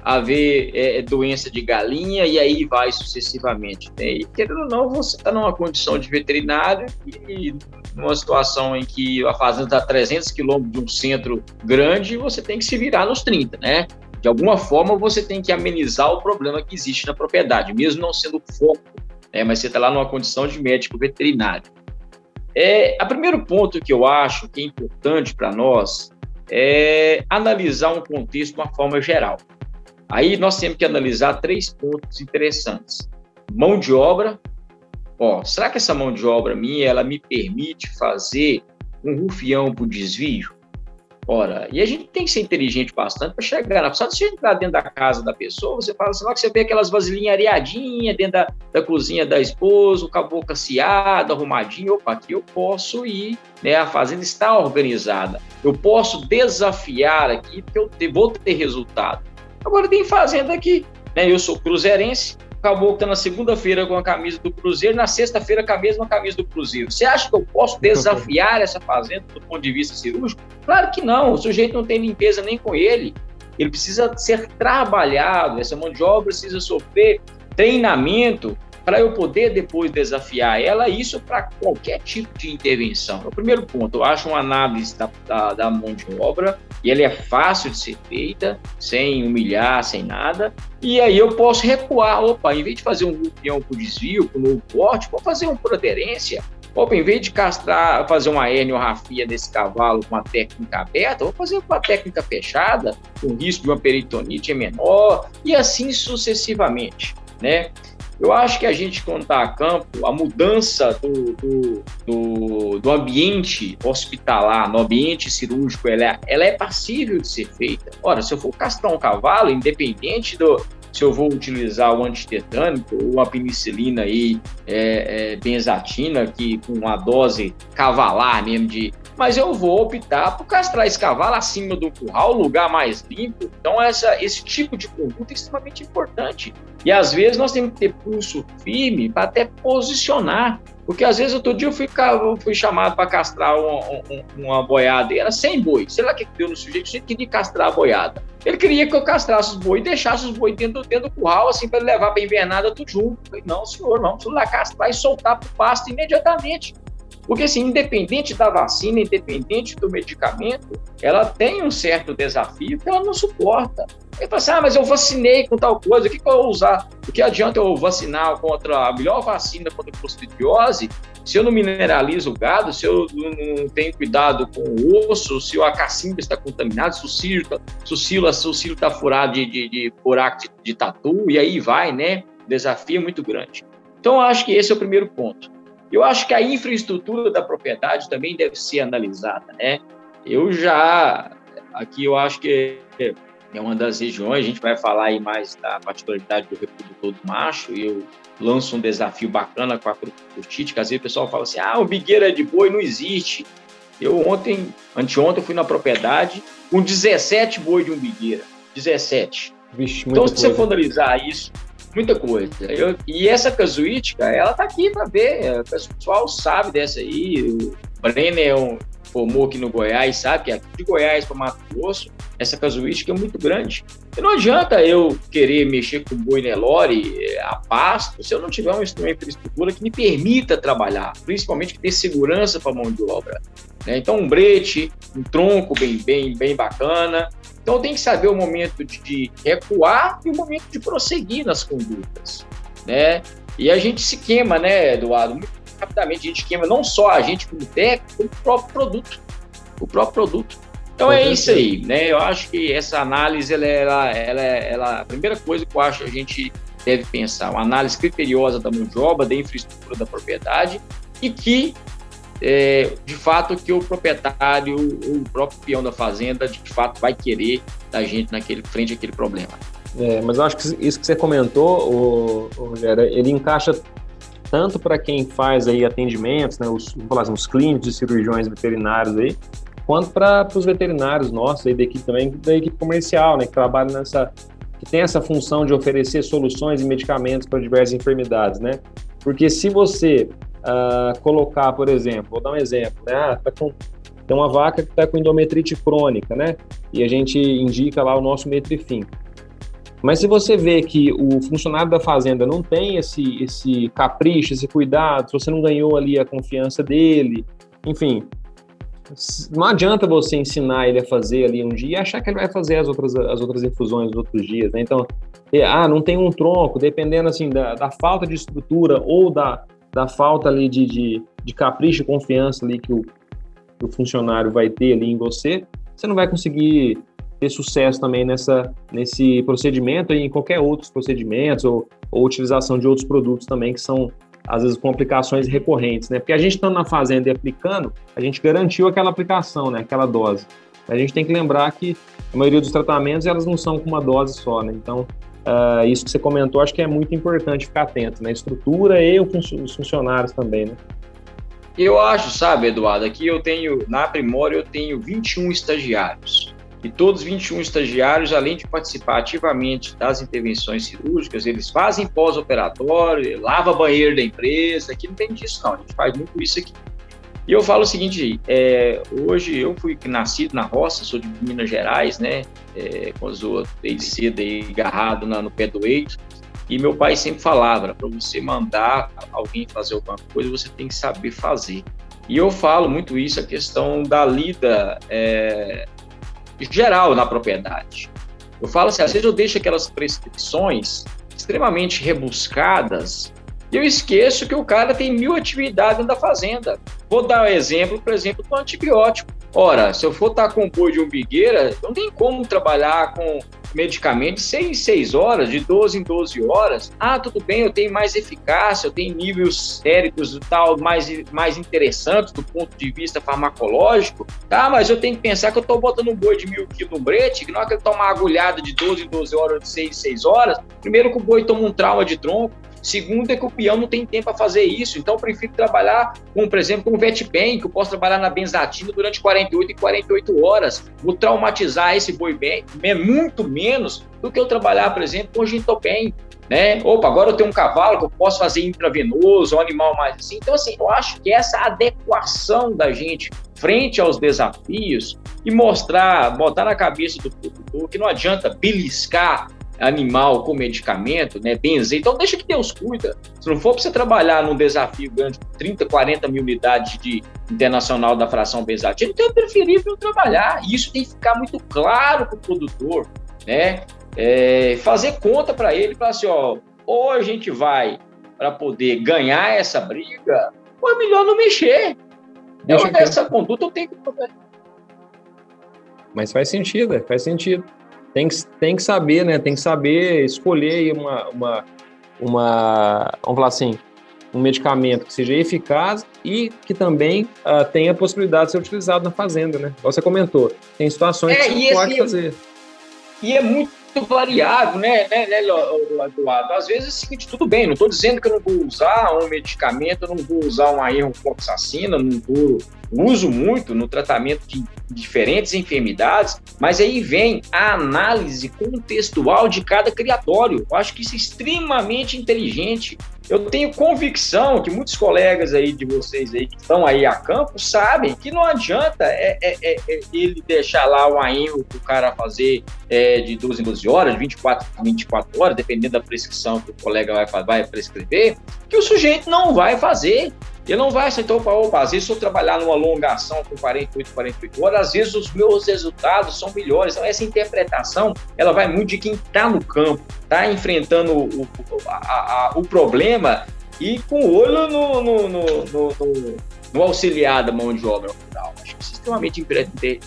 haver é, doença de galinha e aí vai sucessivamente. Né? E querendo ou não, você está numa condição de veterinário e numa situação em que a fazenda está a 300 quilômetros de um centro grande, você tem que se virar nos 30, né? De alguma forma, você tem que amenizar o problema que existe na propriedade, mesmo não sendo foco né, mas você está lá numa condição de médico veterinário. É, a primeiro ponto que eu acho que é importante para nós é analisar um contexto de uma forma geral. Aí nós temos que analisar três pontos interessantes. Mão de obra. Ó, será que essa mão de obra minha ela me permite fazer um rufião para desvio? Ora, e a gente tem que ser inteligente bastante para chegar. Só de você entrar dentro da casa da pessoa, você fala assim, lá que você vê aquelas vasilhinhas areadinhas dentro da, da cozinha da esposa, o caboclo aciado, arrumadinho. Opa, aqui eu posso ir, né? A fazenda está organizada. Eu posso desafiar aqui, porque eu te, vou ter resultado. Agora tem fazenda aqui, né? Eu sou cruzeirense, acabou que na segunda-feira com a camisa do Cruzeiro, na sexta-feira com a mesma camisa do Cruzeiro. Você acha que eu posso desafiar essa fazenda do ponto de vista cirúrgico? Claro que não, o sujeito não tem limpeza nem com ele. Ele precisa ser trabalhado, essa mão de obra precisa sofrer treinamento para eu poder depois desafiar ela, isso para qualquer tipo de intervenção. É o primeiro ponto, eu acho uma análise da, da, da, mão de obra, e ela é fácil de ser feita, sem humilhar, sem nada, e aí eu posso recuar, opa, em vez de fazer um rupião por desvio, com novo corte, vou fazer uma por aderência, Opa, em vez de castrar, fazer uma herniorrafia desse cavalo com uma técnica aberta, vou fazer com a técnica fechada, o risco de uma peritonite é menor, e assim sucessivamente, né? Eu acho que a gente, quando está a campo, a mudança do, do, do, do, ambiente hospitalar, no ambiente cirúrgico, ela é, ela é passível de ser feita. Ora, se eu for castrar um cavalo, independente do, se eu vou utilizar o antitetânico ou a penicilina aí, é, é, benzatina, que com uma dose cavalar mesmo de mas eu vou optar por castrar esse cavalo acima do curral, lugar mais limpo. Então, essa, esse tipo de conduta é extremamente importante. E às vezes nós temos que ter pulso firme para até posicionar. Porque às vezes outro dia eu fui, fui chamado para castrar uma, boiada, era sem boi. Sei lá o que deu no sujeito, o sujeito queria castrar a boiada. Ele queria que eu castrasse os boi e deixasse os boi dentro, dentro do curral, assim, para levar para invernada tudo junto. Eu falei, não, senhor, vamos lá castrar e soltar para o pasto imediatamente. Porque, assim, independente da vacina, independente do medicamento, ela tem um certo desafio que ela não suporta. Ele fala assim, ah, mas eu vacinei com tal coisa, o que, que eu vou usar? O que adianta eu vacinar contra a melhor vacina contra a clostridiose se eu não mineralizo o gado, se eu não tenho cuidado com o osso, se o cacimba está contaminado, se o cílio está tá furado de, de, de buraco de, de tatu, e aí vai, né? Desafio muito grande. Então, acho que esse é o primeiro ponto. Eu acho que a infraestrutura da propriedade também deve ser analisada, né? Eu já, aqui eu acho que é uma das regiões, a gente vai falar aí mais da particularidade do reprodutor do macho, e eu lanço um desafio bacana com a curtite, que às vezes o pessoal fala assim, ah, o bigueira de boi não existe. Eu ontem, anteontem, fui na propriedade com 17 boi de um bigueira, 17. Vixe, então, se coisa. você for analisar isso, muita coisa. Eu, e essa casuística, ela tá aqui para ver. O pessoal sabe dessa aí. O Brenner é um, formou aqui no Goiás sabe que aqui de Goiás para Mato Grosso, essa casuística é muito grande. E não adianta eu querer mexer com boi Nelore a pasto se eu não tiver uma infraestrutura que me permita trabalhar, principalmente que dê segurança para a mão de obra. Né? Então, um brete, um tronco bem, bem, bem bacana. Então, tem que saber o momento de recuar e o momento de prosseguir nas condutas. Né? E a gente se queima, né, Eduardo? Muito rapidamente, a gente queima não só a gente como técnico, como o próprio produto. O próprio produto. Então é isso aí, né? Eu acho que essa análise, ela, ela, ela, ela, a primeira coisa que eu acho que a gente deve pensar, uma análise criteriosa da mão de obra, da infraestrutura da propriedade e que, é, de fato, que o proprietário, o próprio peão da fazenda, de fato, vai querer da gente naquele frente àquele problema. É, mas eu acho que isso que você comentou, o, o Rogério, ele encaixa tanto para quem faz aí atendimentos, né, os, assim, os clínicos e cirurgiões veterinários aí, quanto para os veterinários nossos aí da equipe também, da equipe comercial, né, que trabalha nessa, que tem essa função de oferecer soluções e medicamentos para diversas enfermidades, né? Porque se você uh, colocar, por exemplo, vou dar um exemplo, né? Ah, tá com, tem uma vaca que está com endometrite crônica, né? E a gente indica lá o nosso metrifim. Mas se você vê que o funcionário da fazenda não tem esse, esse capricho, esse cuidado, se você não ganhou ali a confiança dele, enfim, não adianta você ensinar ele a fazer ali um dia e achar que ele vai fazer as outras, as outras infusões nos outros dias, né? Então, ah, não tem um tronco, dependendo assim da, da falta de estrutura ou da, da falta ali de, de, de capricho e confiança ali que o, o funcionário vai ter ali em você, você não vai conseguir ter sucesso também nessa, nesse procedimento e em qualquer outros procedimentos ou, ou utilização de outros produtos também que são às vezes complicações recorrentes, né? Porque a gente estando na fazenda e aplicando, a gente garantiu aquela aplicação, né? Aquela dose. A gente tem que lembrar que a maioria dos tratamentos elas não são com uma dose só, né? Então, uh, isso que você comentou, acho que é muito importante ficar atento, né? Estrutura e os funcionários também, né? Eu acho, sabe, Eduardo, aqui eu tenho, na Primória, eu tenho 21 estagiários. E todos os 21 estagiários, além de participar ativamente das intervenções cirúrgicas, eles fazem pós-operatório, lava banheiro da empresa, aqui não tem disso não, a gente faz muito isso aqui. E eu falo o seguinte, é, hoje eu fui nascido na roça, sou de Minas Gerais, né, é, quando desde cedo aí, agarrado na, no pé do eito, e meu pai sempre falava, para você mandar alguém fazer alguma coisa, você tem que saber fazer. E eu falo muito isso, a questão da lida é, geral na propriedade. Eu falo assim, às vezes eu deixo aquelas prescrições extremamente rebuscadas e eu esqueço que o cara tem mil atividades da fazenda. Vou dar um exemplo, por exemplo, do antibiótico. Ora, se eu for estar com boi de umbigueira, não tem como trabalhar com medicamento de 6 em 6 horas, de 12 em 12 horas. Ah, tudo bem, eu tenho mais eficácia, eu tenho níveis séricos e tal mais, mais interessantes do ponto de vista farmacológico. Tá, mas eu tenho que pensar que eu estou botando um boi de mil quilos no brete, que não é que ele toma uma agulhada de 12 em 12 horas, de 6 em 6 horas. Primeiro que o boi toma um trauma de tronco, Segundo é que o peão não tem tempo para fazer isso, então eu prefiro trabalhar com, por exemplo, com o Vetben, que eu posso trabalhar na benzatina durante 48 e 48 horas. Vou traumatizar esse boi bem, muito menos do que eu trabalhar, por exemplo, com o Gintopen. Né? Opa, agora eu tenho um cavalo que eu posso fazer intravenoso, um animal mais assim. Então, assim, eu acho que essa adequação da gente frente aos desafios e mostrar, botar na cabeça do produtor que não adianta beliscar animal com medicamento, né, benzer, então deixa que Deus cuida. Se não for para você trabalhar num desafio grande, 30, 40 mil unidades de internacional da fração benzatina, então é preferível trabalhar. E isso tem que ficar muito claro para o produtor, né? É, fazer conta para ele, para assim, ó, ou a gente vai para poder ganhar essa briga, ou é melhor não mexer. Deixa eu essa conduta eu tenho que mas faz sentido, faz sentido tem que, tem que saber, né? Tem que saber escolher uma, uma, uma, vamos falar assim, um medicamento que seja eficaz e que também uh, tenha a possibilidade de ser utilizado na fazenda, né? Você comentou, tem situações é, que você pode fazer. E é muito variável, né, né, né, Eduardo? Às vezes é o seguinte, tudo bem, não estou dizendo que eu não vou usar um medicamento, eu não vou usar uma errofoxacina, não vou uso muito no tratamento de diferentes enfermidades, mas aí vem a análise contextual de cada criatório. Eu acho que isso é extremamente inteligente. Eu tenho convicção que muitos colegas aí de vocês aí que estão aí a campo sabem que não adianta é, é, é, é ele deixar lá o AIM para o cara fazer é, de 12 em 12 horas, de 24 em 24 horas, dependendo da prescrição que o colega vai, vai prescrever, que o sujeito não vai fazer. Ele não vai aceitar, opa, opa, às vezes se eu trabalhar numa alongação com 48, 48 horas, às vezes os meus resultados são melhores. Então, essa interpretação, ela vai muito de quem está no campo, está enfrentando o, a, a, o problema e com o olho no, no, no, no, no auxiliar da mão de obra. Acho que é extremamente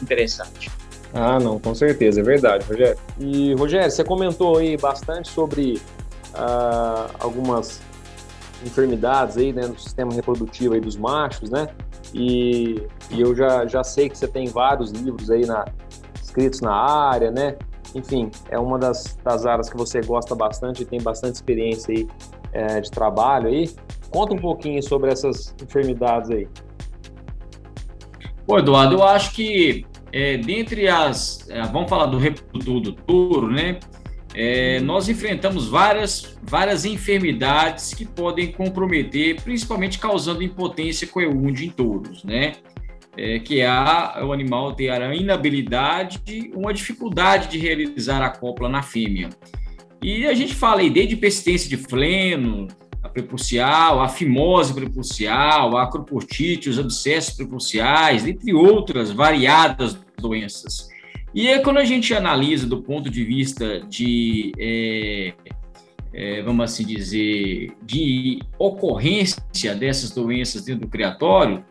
interessante. Ah, não, com certeza, é verdade, Rogério. E, Rogério, você comentou aí bastante sobre uh, algumas enfermidades aí, né, no sistema reprodutivo aí dos machos, né? E, e eu já, já sei que você tem vários livros aí na, escritos na área, né? Enfim, é uma das, das áreas que você gosta bastante e tem bastante experiência aí é, de trabalho aí. Conta um pouquinho sobre essas enfermidades aí. Pô, Eduardo, eu acho que é, dentre as. É, vamos falar do reprodutor do touro, né? É, nós enfrentamos várias, várias enfermidades que podem comprometer, principalmente causando impotência coeúndia em touros, né? É, que é a, o animal ter a inabilidade, uma dificuldade de realizar a cópula na fêmea. E a gente fala aí desde persistência de fleno, a prepulcial, a fimose prepulcial, a acroportite, os abscessos prepulciais, entre outras variadas doenças. E quando a gente analisa do ponto de vista de, é, é, vamos assim dizer, de ocorrência dessas doenças dentro do criatório,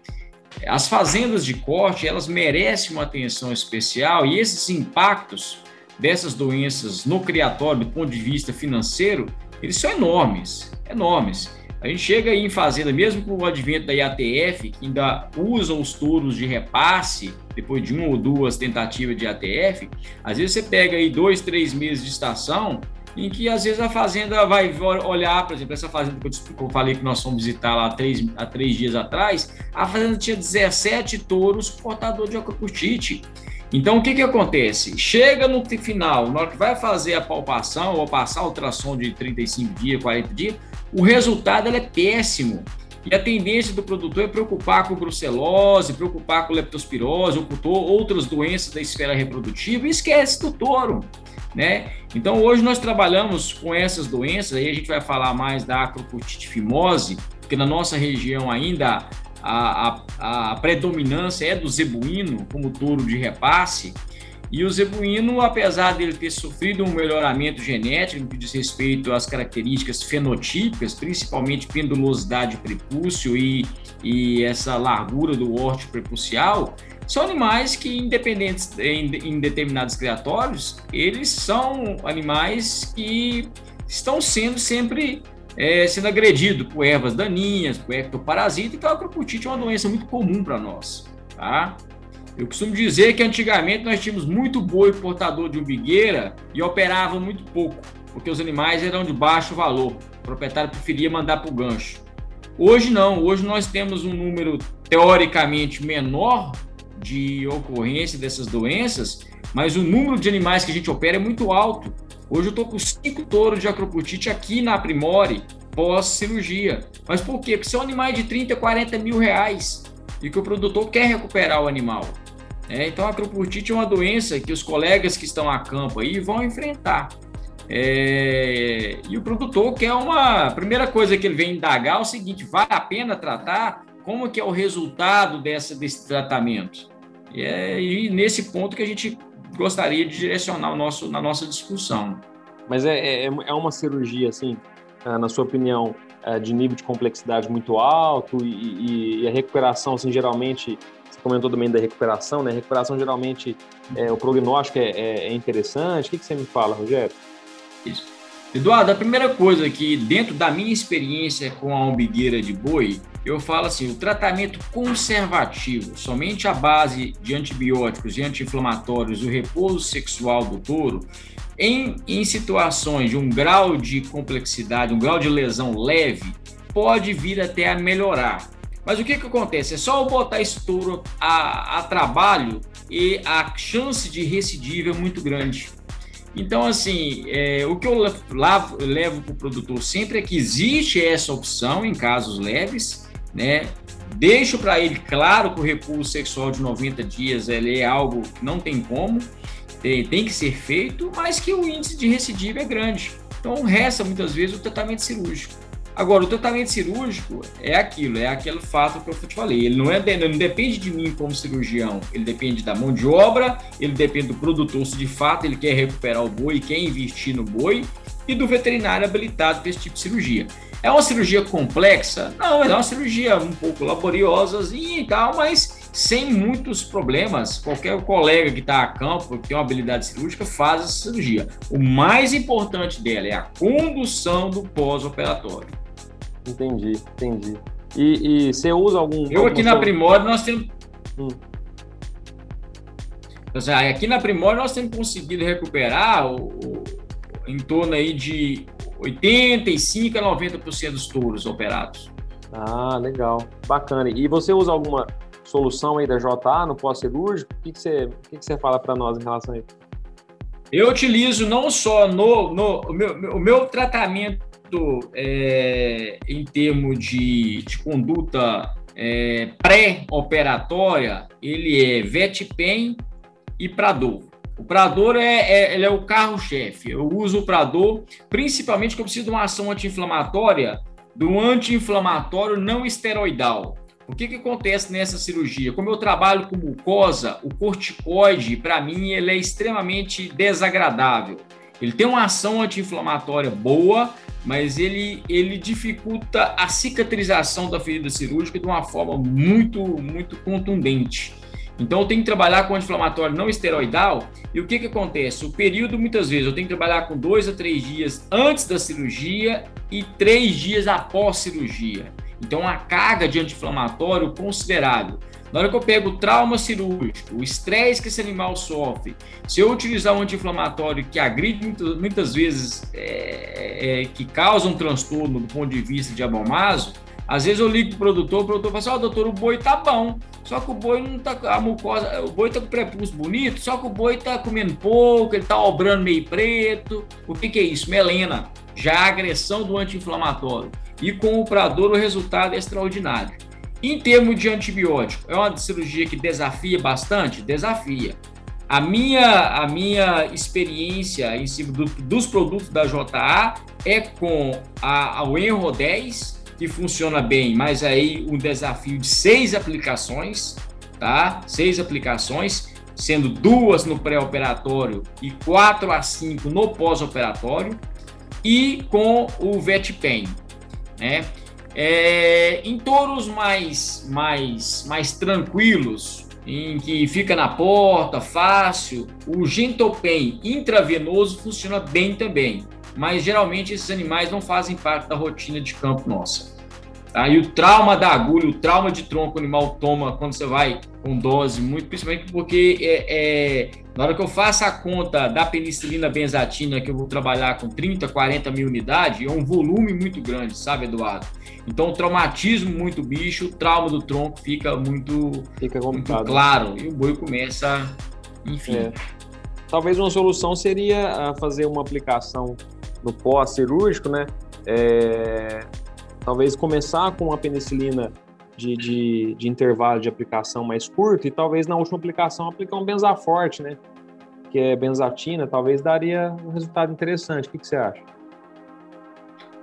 as fazendas de corte, elas merecem uma atenção especial e esses impactos dessas doenças no criatório do ponto de vista financeiro, eles são enormes, enormes. A gente chega aí em fazenda, mesmo com o advento da IATF, que ainda usam os touros de repasse, depois de uma ou duas tentativas de ATF, às vezes você pega aí dois, três meses de estação, em que às vezes a fazenda vai olhar, por exemplo, essa fazenda que eu, falei que nós fomos visitar lá três, há três dias atrás, a fazenda tinha 17 touros portador de acrocutite. Então, o que, que acontece? Chega no final, na hora que vai fazer a palpação ou passar o ultrassom de 35 dias, 40 dias, o resultado é péssimo. E a tendência do produtor é preocupar com brucelose, preocupar com leptospirose, ou com outras doenças da esfera reprodutiva e esquece do touro. Né? Então, hoje nós trabalhamos com essas doenças, aí a gente vai falar mais da acropotite fimose, porque na nossa região ainda a, a, a predominância é do zebuíno como touro de repasse, e o zebuíno, apesar dele ter sofrido um melhoramento genético que diz respeito às características fenotípicas, principalmente pendulosidade prepúcio e, e essa largura do órtico prepulcial, são animais que, independentes em, em determinados criatórios, eles são animais que estão sendo sempre é, sendo agredidos por ervas daninhas, por ectoparasita, então a acroputite é uma doença muito comum para nós, tá? Eu costumo dizer que antigamente nós tínhamos muito boi portador de umbigueira e operava muito pouco, porque os animais eram de baixo valor. O proprietário preferia mandar para o gancho. Hoje não, hoje nós temos um número teoricamente menor de ocorrência dessas doenças, mas o número de animais que a gente opera é muito alto. Hoje eu estou com cinco touros de acroputite aqui na Primore, pós-cirurgia. Mas por quê? Porque são animais de 30, 40 mil reais e que o produtor quer recuperar o animal. É, então, a acropurtite é uma doença que os colegas que estão a campo aí vão enfrentar. É, e o produtor quer uma. A primeira coisa que ele vem indagar é o seguinte: vale a pena tratar? Como que é o resultado dessa, desse tratamento? É e nesse ponto que a gente gostaria de direcionar o nosso, na nossa discussão. Mas é, é, é uma cirurgia, assim, ah, na sua opinião, é, de nível de complexidade muito alto e, e, a recuperação, assim, geralmente comentou também da recuperação, né? A recuperação geralmente, é, o prognóstico é, é, é interessante. O que, que, você me fala, Rogério? Isso. Eduardo, a primeira coisa que, dentro da minha experiência com a umbigueira de boi, eu falo assim: o tratamento conservativo, somente a base de antibióticos e anti-inflamatórios, o repouso sexual do touro, em, em situações de um grau de complexidade, um grau de lesão leve, pode vir até a melhorar. Mas o que, que acontece? É só eu botar esse touro a, a trabalho e a chance de recidiva é muito grande. Então, assim, é, o que eu lavo, levo para o produtor sempre é que existe essa opção em casos leves, né? Deixo para ele claro que o repouso sexual de 90 dias ele é algo que não tem como, tem, tem que ser feito, mas que o índice de recidiva é grande. Então, resta muitas vezes o tratamento cirúrgico. Agora, o tratamento cirúrgico é aquilo, é aquele fato que eu te falei. Ele não, é, ele não depende de mim como cirurgião, ele depende da mão de obra, ele depende do produtor, se de fato ele quer recuperar o boi, quer investir no boi, e do veterinário habilitado para esse tipo de cirurgia. É uma cirurgia complexa? Não, é uma cirurgia um pouco laboriosa e tal, mas sem muitos problemas. Qualquer colega que está a campo, que tem uma habilidade cirúrgica, faz essa cirurgia. O mais importante dela é a condução do pós-operatório. Entendi, entendi. E, e você usa algum. Eu aqui na Primórdia nós temos. Hum. Então, aqui na Primórdia nós temos conseguido recuperar o, o, em torno aí de 85 a 90% dos touros operados. Ah, legal. Bacana. E você usa alguma solução aí da JA no pós-cirúrgico? O que, que, você, o que, que você fala para nós em relação a isso? Eu utilizo não só no, no o, meu, o meu tratamento é, em termos de, de conduta é, pré-operatória, ele é VetPen e Prador. O Prador é, é, ele é o carro-chefe. Eu uso o Prador principalmente porque eu preciso de uma ação anti-inflamatória, do anti-inflamatório não esteroidal. O que, que acontece nessa cirurgia? Como eu trabalho com mucosa, o corticoide, para mim, ele é extremamente desagradável. Ele tem uma ação anti-inflamatória boa, mas ele, ele dificulta a cicatrização da ferida cirúrgica de uma forma muito, muito contundente. Então, eu tenho que trabalhar com anti-inflamatório não esteroidal. E o que, que acontece? O período, muitas vezes, eu tenho que trabalhar com dois a três dias antes da cirurgia e três dias após cirurgia. Então, uma carga de anti-inflamatório considerável. Na hora que eu pego o trauma cirúrgico, o estresse que esse animal sofre, se eu utilizar um anti-inflamatório que agride muitas, muitas vezes, é, é, que causa um transtorno do ponto de vista de abomaso, às vezes eu ligo pro produtor, o produtor fala assim, ó, oh, doutor, o boi tá bom, só que o boi não tá, a mucosa, o boi tá com o prepúcio bonito, só que o boi tá comendo pouco, ele tá obrando meio preto, o que que é isso? Melena, já a agressão do anti-inflamatório e com o Prador o resultado é extraordinário. Em termos de antibiótico, é uma cirurgia que desafia bastante? Desafia. A minha, a minha experiência em cima do, dos produtos da JA é com a, a Enro 10, que funciona bem, mas aí um desafio de seis aplicações, tá? Seis aplicações, sendo duas no pré-operatório e quatro a cinco no pós-operatório, e com o VetPen. Né? É, em touros mais, mais, mais tranquilos, em que fica na porta, fácil, o gentopen intravenoso funciona bem também. Mas geralmente esses animais não fazem parte da rotina de campo nossa. Tá? O trauma da agulha, o trauma de tronco o animal toma quando você vai com dose, muito principalmente porque é, é, na hora que eu faço a conta da penicilina benzatina, que eu vou trabalhar com 30, 40 mil unidades, é um volume muito grande, sabe, Eduardo? Então, traumatismo muito bicho, o trauma do tronco fica muito, fica muito claro e o boi começa, enfim. É. Talvez uma solução seria fazer uma aplicação no pós-cirúrgico, né? É, Talvez começar com uma penicilina de, de, de, intervalo de aplicação mais curto e talvez na última aplicação aplicar um benzaforte, né? Que é benzatina, talvez daria um resultado interessante. O que, que você acha?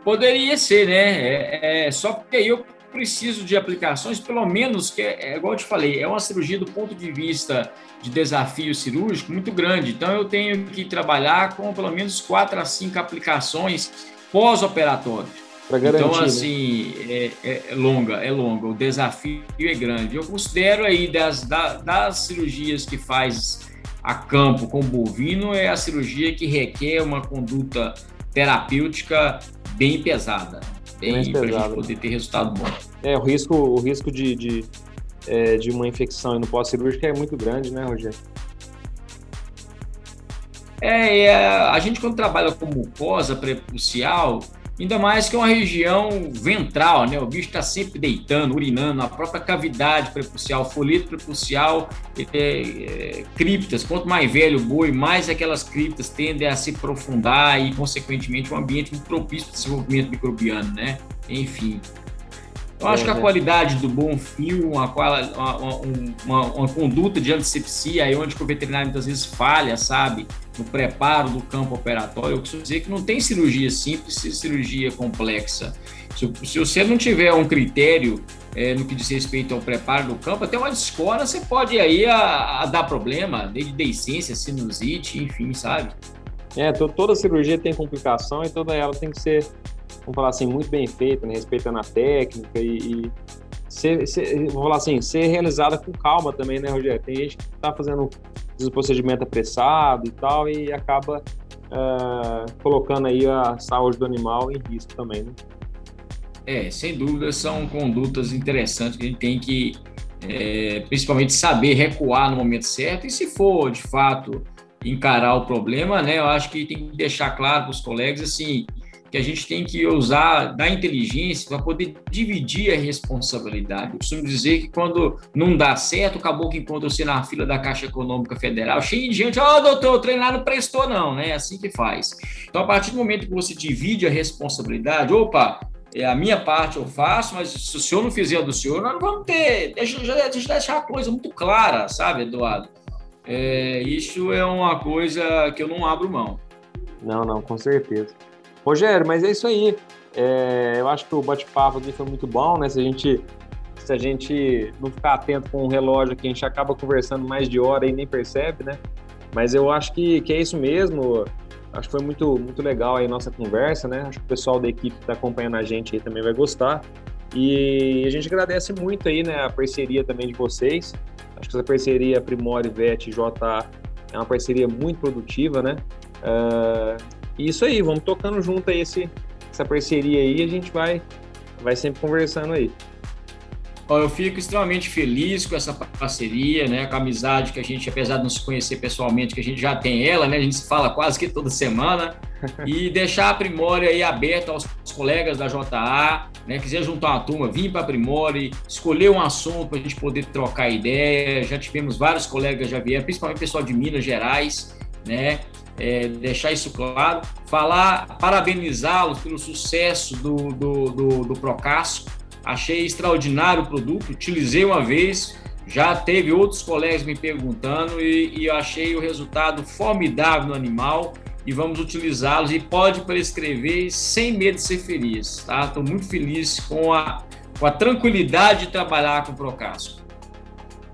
Poderia ser, né? É, é, só porque eu preciso de aplicações, pelo menos, que é, é, igual eu te falei, é uma cirurgia do ponto de vista de desafio cirúrgico muito grande. Então, eu tenho que trabalhar com pelo menos quatro a cinco aplicações pós-operatórias. Garantir, então, né? assim, né? é, é, longa, é longa. O desafio é grande. Eu considero aí das, das, das cirurgias que faz a campo com bovino, é a cirurgia que requer uma conduta terapêutica bem pesada. Bem, para a gente poder ter resultado bom. É, o risco, o risco de, de, é, de uma infecção no pós-cirúrgico é muito grande, né, Rogério? É, é, a gente quando trabalha com mucosa prepulcial, Ainda mais que é uma região ventral, né? O bicho está sempre deitando, urinando, a própria cavidade prepucial, folheto prepucial, é, é, criptas. Quanto mais velho o boi, mais aquelas criptas tendem a se aprofundar e, consequentemente, um ambiente muito propício para o desenvolvimento microbiano, né? Enfim. Eu acho que a qualidade do bom fio, uma, uma, uma, uma conduta de antisepsia, aí onde o veterinário muitas vezes falha, sabe? No preparo do campo operatório, eu preciso dizer que não tem cirurgia simples cirurgia complexa. Se, se, você não tiver um critério é, no que diz respeito ao preparo do campo, até uma escola você pode aí a, a dar problema, desde deiscência, sinusite, enfim, sabe? É, toda cirurgia tem complicação e toda ela tem que ser vamos falar assim, muito bem feita, né, respeitando a técnica e, e ser, ser, vamos falar assim, ser realizada com calma também, né, Rogério? Tem gente que está fazendo o procedimento apressado e tal e acaba uh, colocando aí a saúde do animal em risco também, né? É, sem dúvida são condutas interessantes que a gente tem que é, principalmente saber recuar no momento certo e se for de fato encarar o problema, né? Eu acho que tem que deixar claro para os colegas assim, que a gente tem que usar da inteligência para poder dividir a responsabilidade. Eu costumo dizer que quando não dá certo, acabou que encontra você na fila da Caixa Econômica Federal, cheio de gente, ó, oh, doutor, o treino não prestou, não, né? É assim que faz. Então, a partir do momento que você divide a responsabilidade, opa, é a minha parte eu faço, mas se o senhor não fizer a do senhor, nós não vamos ter. Deixa, deixa deixar a coisa muito clara, sabe, Eduardo? É, isso é uma coisa que eu não abro mão. Não, não, com certeza. Rogério, mas é isso aí. É, eu acho que o bate-papo aqui foi muito bom, né? Se a gente se a gente não ficar atento com o relógio aqui, a gente acaba conversando mais de hora e nem percebe, né? Mas eu acho que, que é isso mesmo. Acho que foi muito, muito legal aí a nossa conversa, né? Acho que o pessoal da equipe que está acompanhando a gente aí também vai gostar. E a gente agradece muito aí, né, a parceria também de vocês. Acho que essa parceria Primore, VET e JA é uma parceria muito produtiva, né? Uh, e isso aí, vamos tocando junto aí esse, essa parceria aí, a gente vai, vai sempre conversando aí. Eu fico extremamente feliz com essa parceria, né, com a amizade que a gente, apesar de não se conhecer pessoalmente, que a gente já tem ela, né, a gente se fala quase que toda semana, e deixar a Primore aí aberta aos colegas da JA, né, quiser juntar uma turma, vir para a Primore, escolher um assunto para a gente poder trocar ideia, já tivemos vários colegas já vieram, principalmente pessoal de Minas Gerais, né, é, deixar isso claro, falar, parabenizá-los pelo sucesso do, do, do, do Procasco. Achei extraordinário o produto, utilizei uma vez, já teve outros colegas me perguntando e, e achei o resultado formidável no animal e vamos utilizá-los e pode prescrever sem medo de ser feliz, tá? Estou muito feliz com a, com a tranquilidade de trabalhar com o Procasco.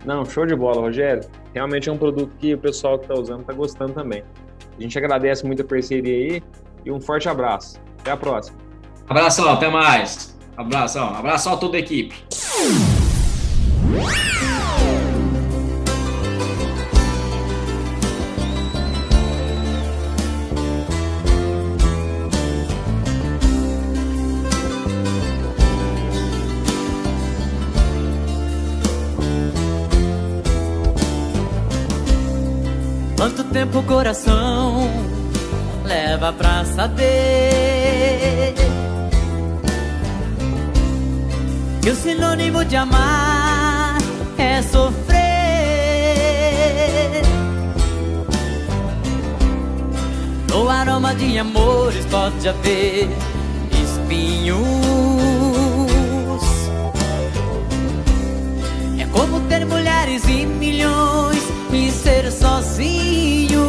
Não, show de bola, Rogério. Realmente é um produto que o pessoal que está usando está gostando também. A gente agradece muito a parceria aí e um forte abraço. Até a próxima. Abração, até mais. Abração, abração a toda a equipe. Quanto tempo o coração leva pra saber que o sinônimo de amar é sofrer? No aroma de amores pode haver espinhos. É como ter mulheres e milhões e ser sozinho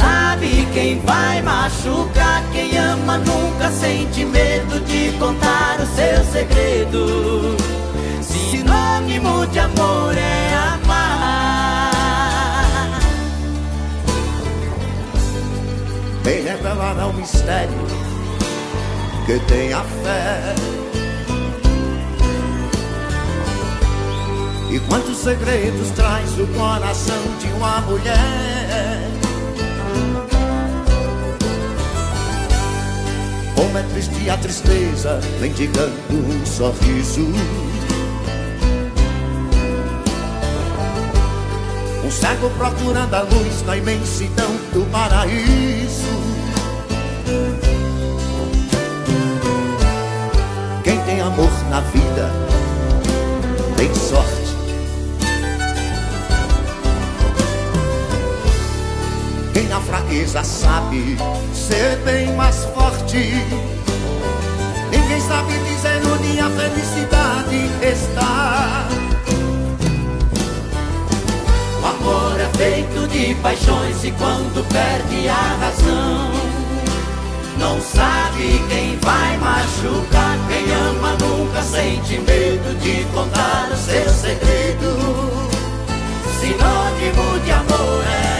sabe quem vai machucar. Quem ama nunca sente medo de contar o seu segredo. Sinônimo de amor é amar. Vem revelar ao mistério que tenha fé. E quantos segredos traz o coração de uma mulher? Como é triste a tristeza, mendigando um sorriso. Um cego procurando a luz na imensidão do paraíso. Quem tem amor na vida tem sorte. Fraqueza sabe ser bem mais forte. Ninguém sabe dizer onde a felicidade está. O amor é feito de paixões e quando perde a razão, não sabe quem vai machucar. Quem ama nunca sente medo de contar o seu segredo. Sinônimo de amor é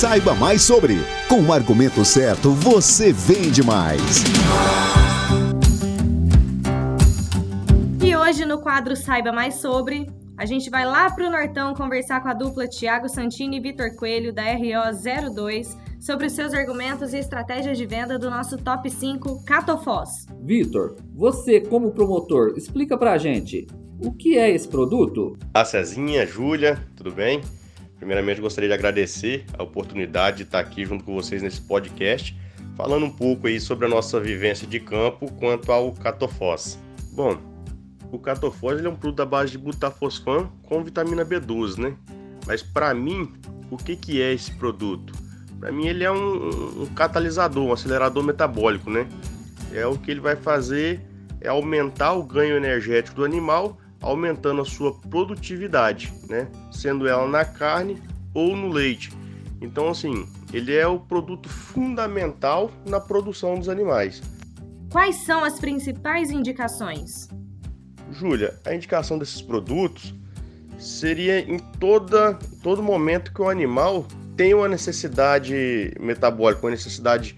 Saiba mais sobre. Com o argumento certo, você vende mais. E hoje no quadro Saiba Mais Sobre, a gente vai lá pro Nortão conversar com a dupla Tiago Santini e Vitor Coelho da RO02 sobre os seus argumentos e estratégias de venda do nosso top 5 Catofós. Vitor, você como promotor, explica pra gente, o que é esse produto? A Cezinha, Júlia, tudo bem? Primeiramente, gostaria de agradecer a oportunidade de estar aqui junto com vocês nesse podcast, falando um pouco aí sobre a nossa vivência de campo quanto ao catofós. Bom, o catofós é um produto da base de butafosfan com vitamina B12, né? Mas para mim, o que, que é esse produto? Para mim, ele é um, um catalisador, um acelerador metabólico, né? É o que ele vai fazer é aumentar o ganho energético do animal aumentando a sua produtividade, né? Sendo ela na carne ou no leite. Então, assim, ele é o produto fundamental na produção dos animais. Quais são as principais indicações? Júlia, a indicação desses produtos seria em toda, todo momento que o animal tem uma necessidade metabólica, uma necessidade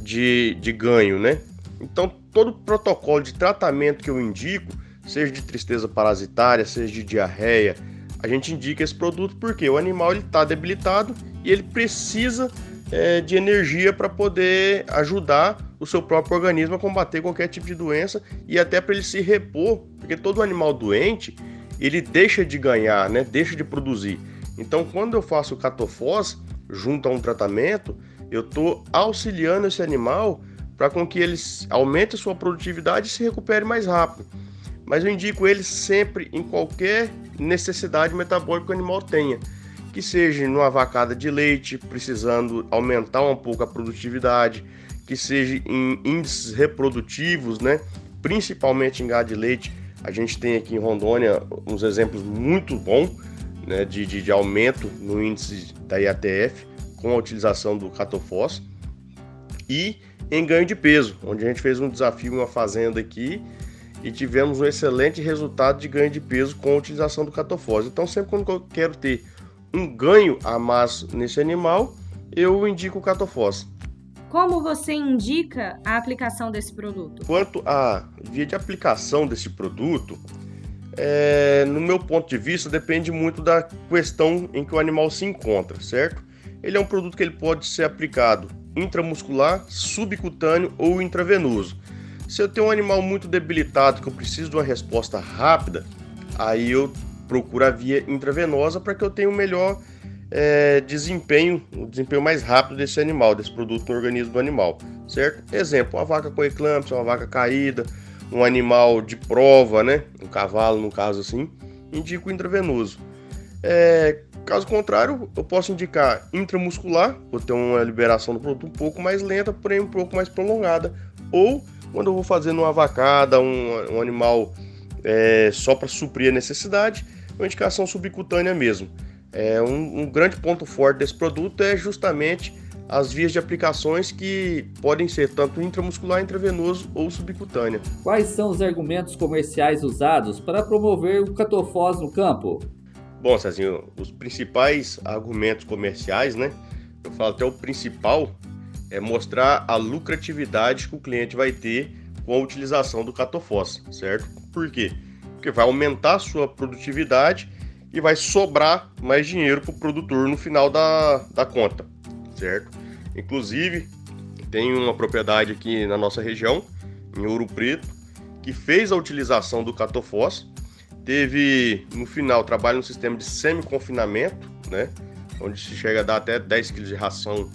de, de ganho, né? Então, todo protocolo de tratamento que eu indico seja de tristeza parasitária, seja de diarreia, a gente indica esse produto porque o animal está debilitado e ele precisa é, de energia para poder ajudar o seu próprio organismo a combater qualquer tipo de doença e até para ele se repor, porque todo animal doente ele deixa de ganhar, né? deixa de produzir. Então, quando eu faço o catofós junto a um tratamento, eu estou auxiliando esse animal para com que ele aumente a sua produtividade e se recupere mais rápido mas eu indico ele sempre em qualquer necessidade metabólica que o animal tenha, que seja numa vacada de leite, precisando aumentar um pouco a produtividade, que seja em índices reprodutivos, né? principalmente em gado de leite. A gente tem aqui em Rondônia uns exemplos muito bons né, de, de, de aumento no índice da IATF com a utilização do catofós e em ganho de peso, onde a gente fez um desafio em uma fazenda aqui e tivemos um excelente resultado de ganho de peso com a utilização do catofós. Então, sempre quando eu quero ter um ganho a mais nesse animal, eu indico o catofós. Como você indica a aplicação desse produto? Quanto à via de aplicação desse produto, é, no meu ponto de vista, depende muito da questão em que o animal se encontra, certo? Ele é um produto que ele pode ser aplicado intramuscular, subcutâneo ou intravenoso. Se eu tenho um animal muito debilitado que eu preciso de uma resposta rápida, aí eu procuro a via intravenosa para que eu tenha um melhor é, desempenho, o um desempenho mais rápido desse animal, desse produto no organismo do animal, certo? Exemplo, uma vaca com eclâmpsia, uma vaca caída, um animal de prova, né? Um cavalo, no caso assim, indico intravenoso. É, Caso contrário, eu posso indicar intramuscular, vou ter uma liberação do produto um pouco mais lenta, porém um pouco mais prolongada. Ou quando eu vou fazendo uma vacada, um, um animal é, só para suprir a necessidade, uma indicação subcutânea mesmo. É, um, um grande ponto forte desse produto é justamente as vias de aplicações que podem ser tanto intramuscular, intravenoso ou subcutânea. Quais são os argumentos comerciais usados para promover o catofós no campo? Bom, Cezinho, os principais argumentos comerciais, né? Eu falo até o principal é mostrar a lucratividade que o cliente vai ter com a utilização do catofós, certo? Por quê? Porque vai aumentar a sua produtividade e vai sobrar mais dinheiro para o produtor no final da, da conta, certo? Inclusive, tem uma propriedade aqui na nossa região, em Ouro Preto, que fez a utilização do catofós Teve no final trabalho no sistema de semi-confinamento, né? Onde se chega a dar até 10 kg de ração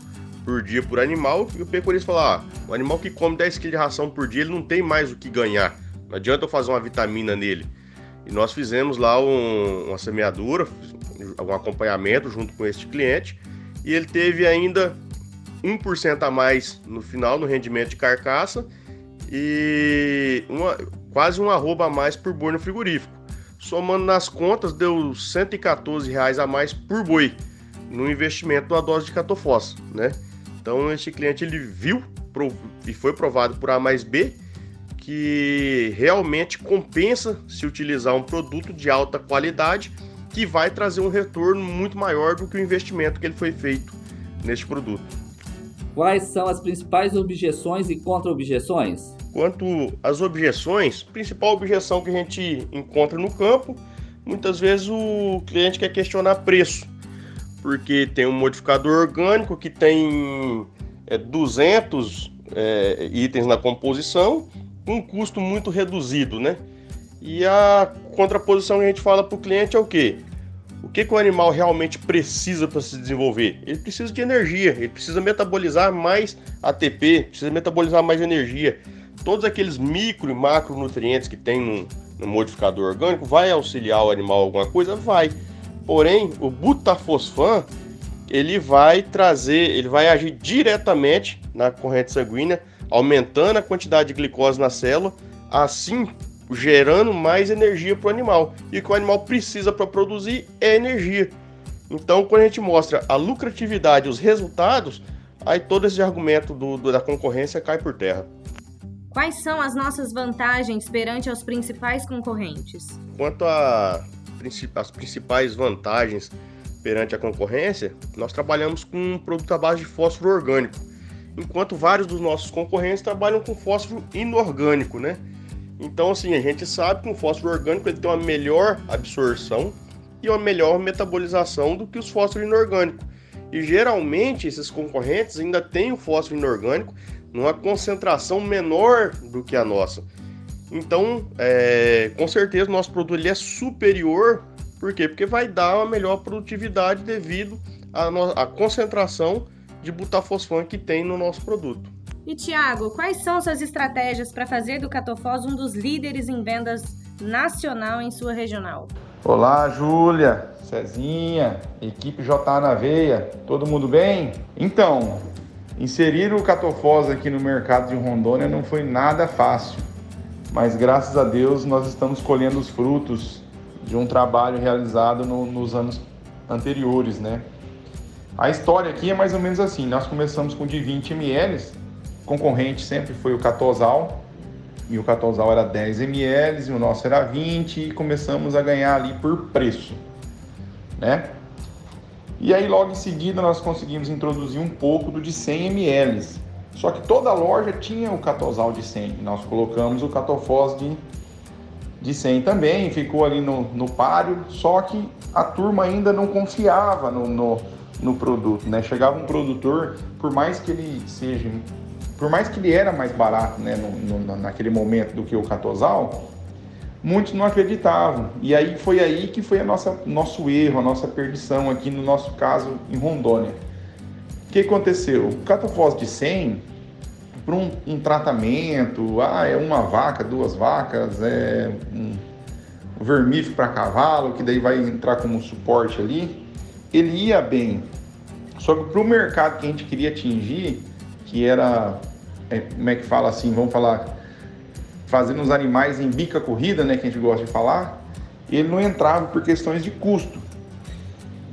por dia por animal. E o pecuarista falou: ah, o animal que come 10 kg de ração por dia, ele não tem mais o que ganhar. Não adianta eu fazer uma vitamina nele. E nós fizemos lá um, uma semeadura, um acompanhamento junto com este cliente. E ele teve ainda 1% a mais no final no rendimento de carcaça e uma, quase um arroba a mais por boi no frigorífico somando nas contas, deu 114 reais a mais por boi no investimento da dose de catofós, né? Então este cliente ele viu e foi provado por A mais B que realmente compensa se utilizar um produto de alta qualidade que vai trazer um retorno muito maior do que o investimento que ele foi feito neste produto. Quais são as principais objeções e contra-objeções? Quanto às objeções, principal objeção que a gente encontra no campo, muitas vezes o cliente quer questionar preço, porque tem um modificador orgânico que tem é, 200 é, itens na composição, um custo muito reduzido, né? E a contraposição que a gente fala para o cliente é o quê? O que, que o animal realmente precisa para se desenvolver? Ele precisa de energia, ele precisa metabolizar mais ATP, precisa metabolizar mais energia todos aqueles micro e macronutrientes que tem no, no modificador orgânico, vai auxiliar o animal alguma coisa? Vai. Porém, o butafosfan, ele vai trazer, ele vai agir diretamente na corrente sanguínea, aumentando a quantidade de glicose na célula, assim gerando mais energia para o animal. E o que o animal precisa para produzir é energia. Então, quando a gente mostra a lucratividade, os resultados, aí todo esse argumento do, do, da concorrência cai por terra. Quais são as nossas vantagens perante os principais concorrentes? Quanto às principais vantagens perante a concorrência, nós trabalhamos com um produto à base de fósforo orgânico, enquanto vários dos nossos concorrentes trabalham com fósforo inorgânico, né? Então, assim, a gente sabe que o fósforo orgânico ele tem uma melhor absorção e uma melhor metabolização do que os fósforos inorgânicos. E geralmente esses concorrentes ainda têm o fósforo inorgânico numa concentração menor do que a nossa. Então, é, com certeza, o nosso produto ele é superior. Por quê? Porque vai dar uma melhor produtividade devido à, no, à concentração de butafosfano que tem no nosso produto. E Tiago, quais são suas estratégias para fazer do Catofós um dos líderes em vendas nacional em sua regional? Olá, Júlia, Cezinha, equipe JA na veia, todo mundo bem? Então, Inserir o catofós aqui no mercado de Rondônia não foi nada fácil, mas graças a Deus nós estamos colhendo os frutos de um trabalho realizado no, nos anos anteriores, né? A história aqui é mais ou menos assim: nós começamos com de 20 ml, concorrente sempre foi o Catosal, e o Catosal era 10 ml e o nosso era 20, e começamos a ganhar ali por preço, né? E aí logo em seguida nós conseguimos introduzir um pouco do de 100 ml. Só que toda loja tinha o catosal de 100. Nós colocamos o catofós de, de 100 também, ficou ali no, no páreo, só que a turma ainda não confiava no, no, no produto, né? Chegava um produtor, por mais que ele seja, por mais que ele era mais barato, né, no, no, naquele momento do que o catosal, muitos não acreditavam. E aí foi aí que foi a nossa nosso erro, a nossa perdição aqui no nosso caso em Rondônia. O que aconteceu? O catafós de 100 para um, um, tratamento, ah, é uma vaca, duas vacas, é um vermífugo para cavalo, que daí vai entrar como suporte ali. ele ia bem. Só que para o mercado que a gente queria atingir, que era, é, como é que fala assim, vamos falar, fazendo os animais em bica corrida, né, que a gente gosta de falar, ele não entrava por questões de custo.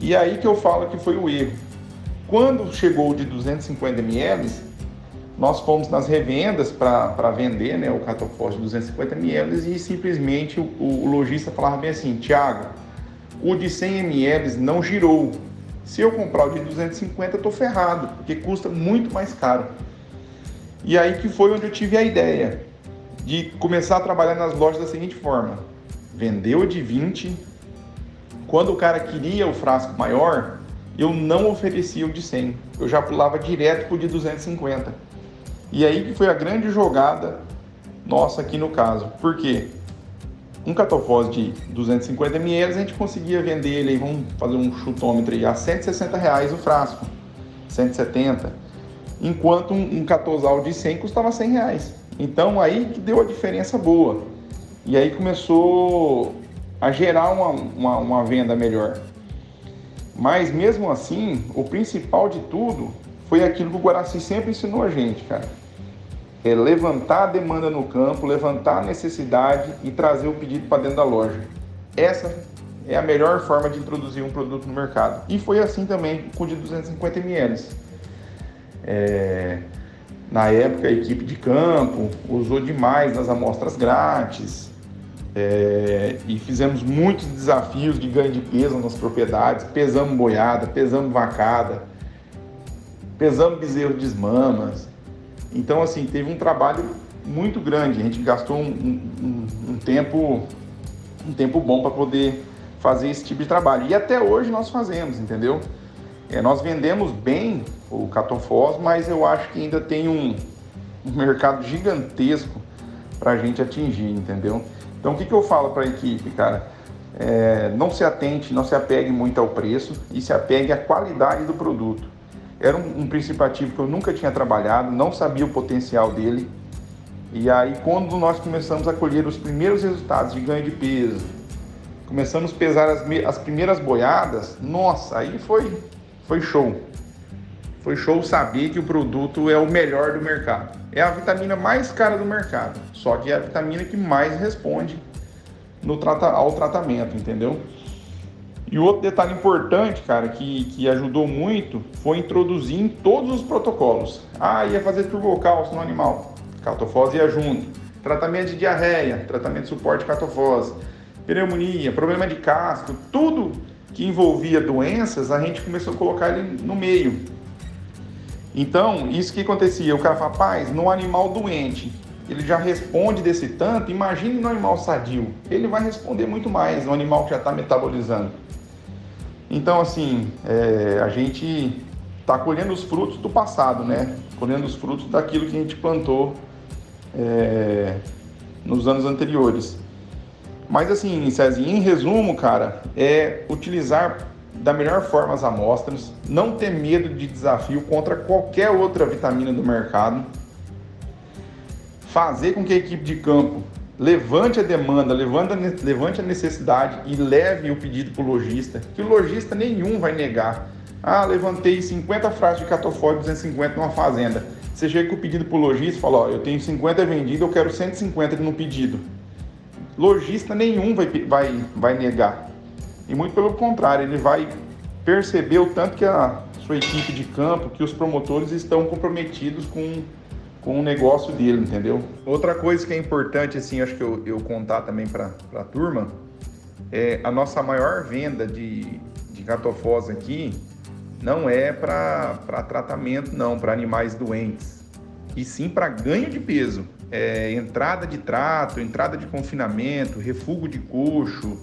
E aí que eu falo que foi o erro. Quando chegou de 250 ml, nós fomos nas revendas para vender né, o catofós de 250 ml e simplesmente o, o lojista falava bem assim, Tiago, o de 100 ml não girou. Se eu comprar o de 250, eu tô ferrado, porque custa muito mais caro. E aí que foi onde eu tive a ideia de começar a trabalhar nas lojas da seguinte forma: vendeu de 20, quando o cara queria o frasco maior, eu não oferecia o de 100, eu já pulava direto para o de 250. E aí que foi a grande jogada nossa aqui no caso. Por quê? Um catofós de 250 ml, a gente conseguia vender ele, vamos fazer um chutômetro aí, a 160 reais o frasco, 170. Enquanto um, um catosal de 100 custava 100 reais. Então aí que deu a diferença boa. E aí começou a gerar uma, uma, uma venda melhor. Mas mesmo assim, o principal de tudo foi aquilo que o Guaraci sempre ensinou a gente, cara. É levantar a demanda no campo, levantar a necessidade e trazer o pedido para dentro da loja. Essa é a melhor forma de introduzir um produto no mercado. E foi assim também com o de 250 ml. É... Na época, a equipe de campo usou demais nas amostras grátis, é, e fizemos muitos desafios de ganho de peso nas propriedades, pesamos boiada, pesamos vacada, pesamos bezerro de esmamas. Então, assim, teve um trabalho muito grande. A gente gastou um, um, um tempo um tempo bom para poder fazer esse tipo de trabalho. E até hoje nós fazemos, entendeu? É, nós vendemos bem o catofós, mas eu acho que ainda tem um, um mercado gigantesco para a gente atingir, entendeu? Então, o que, que eu falo para a equipe, cara? É, não se atente, não se apegue muito ao preço e se apegue à qualidade do produto. Era um, um princípio ativo que eu nunca tinha trabalhado, não sabia o potencial dele. E aí, quando nós começamos a colher os primeiros resultados de ganho de peso, começamos a pesar as, as primeiras boiadas, nossa, aí foi, foi show. Foi show saber que o produto é o melhor do mercado. É a vitamina mais cara do mercado, só que é a vitamina que mais responde no ao tratamento, entendeu? E outro detalhe importante, cara, que, que ajudou muito foi introduzir em todos os protocolos. Ah, ia fazer turbocálcio no animal, catofose ia junto. Tratamento de diarreia, tratamento de suporte catofose, pneumonia, problema de casco, tudo que envolvia doenças, a gente começou a colocar ele no meio. Então, isso que acontecia, o cara fala, rapaz, no animal doente, ele já responde desse tanto, imagine no animal sadio, ele vai responder muito mais no animal que já está metabolizando. Então, assim, é, a gente está colhendo os frutos do passado, né? Colhendo os frutos daquilo que a gente plantou é, nos anos anteriores. Mas assim, em resumo, cara, é utilizar da melhor forma as amostras, não ter medo de desafio contra qualquer outra vitamina do mercado, fazer com que a equipe de campo levante a demanda, levante a necessidade e leve o pedido para o lojista, que o lojista nenhum vai negar. Ah, levantei 50 frases de catofólio 250 numa fazenda. Você chega com o pedido para o lojista e fala, ó, eu tenho 50 vendido, eu quero 150 no pedido. Lojista nenhum vai, vai, vai negar. E muito pelo contrário, ele vai perceber o tanto que a sua equipe de campo, que os promotores estão comprometidos com, com o negócio dele, entendeu? Outra coisa que é importante, assim, acho que eu, eu contar também para a turma, é a nossa maior venda de, de catofós aqui não é para tratamento, não, para animais doentes, e sim para ganho de peso. É, entrada de trato, entrada de confinamento, refúgio de coxo,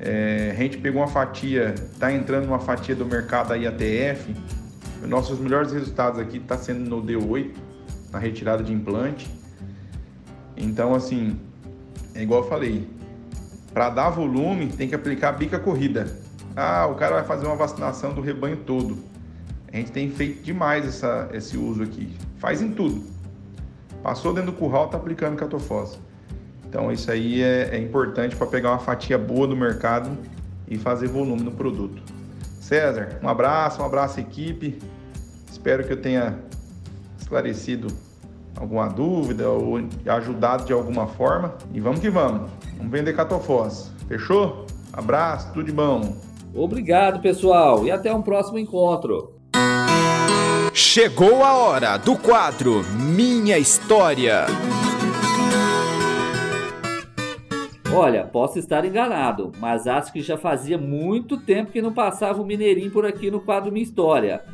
é, a gente pegou uma fatia, está entrando uma fatia do mercado aí ATF. Nossos melhores resultados aqui está sendo no D8, na retirada de implante. Então, assim, é igual eu falei, para dar volume tem que aplicar bica corrida. Ah, o cara vai fazer uma vacinação do rebanho todo. A gente tem feito demais essa, esse uso aqui. Faz em tudo. Passou dentro do curral, tá aplicando catofose. Então isso aí é, é importante para pegar uma fatia boa do mercado e fazer volume no produto. César, um abraço, um abraço equipe. Espero que eu tenha esclarecido alguma dúvida ou ajudado de alguma forma. E vamos que vamos. Vamos vender catofós. Fechou? Abraço, tudo de bom. Obrigado, pessoal, e até um próximo encontro. Chegou a hora do quadro Minha História. Olha, posso estar enganado, mas acho que já fazia muito tempo que não passava um mineirinho por aqui no quadro Minha História.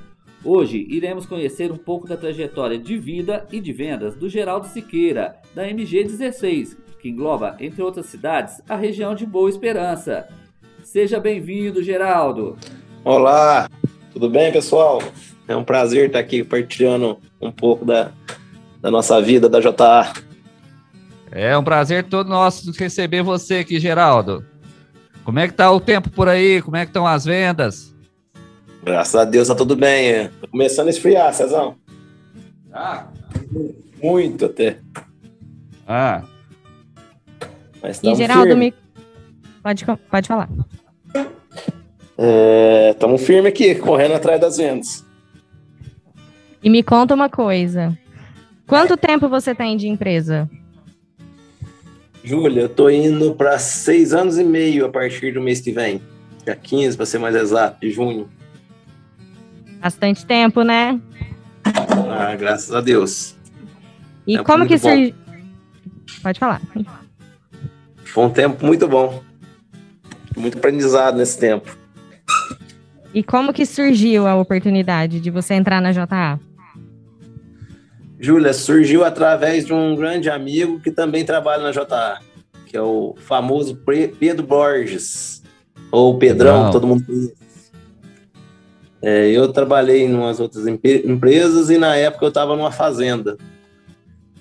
Hoje iremos conhecer um pouco da trajetória de vida e de vendas do Geraldo Siqueira, da MG16, que engloba, entre outras cidades, a região de Boa Esperança. Seja bem-vindo, Geraldo. Olá, tudo bem, pessoal? É um prazer estar aqui partilhando um pouco da, da nossa vida da JA. É um prazer todo nosso receber você aqui, Geraldo. Como é que tá o tempo por aí? Como é que estão as vendas? Graças a Deus tá tudo bem. É. Tá começando a esfriar, Cezão. Ah. Muito até. Ah. Mas E Geraldo, me... pode, pode falar. Estamos é, firmes aqui, correndo atrás das vendas. E me conta uma coisa. Quanto tempo você tem de empresa? Júlia, eu tô indo para seis anos e meio a partir do mês que vem. Dia 15, para ser mais exato, de junho. Bastante tempo, né? Ah, graças a Deus. E tempo como que surgiu? Pode falar. Foi um tempo muito bom. Muito aprendizado nesse tempo. E como que surgiu a oportunidade de você entrar na JA? Júlia, surgiu através de um grande amigo que também trabalha na JA, que é o famoso Pedro Borges, ou Pedrão, todo mundo conhece. É, eu trabalhei em umas outras empre- empresas e na época eu estava numa fazenda.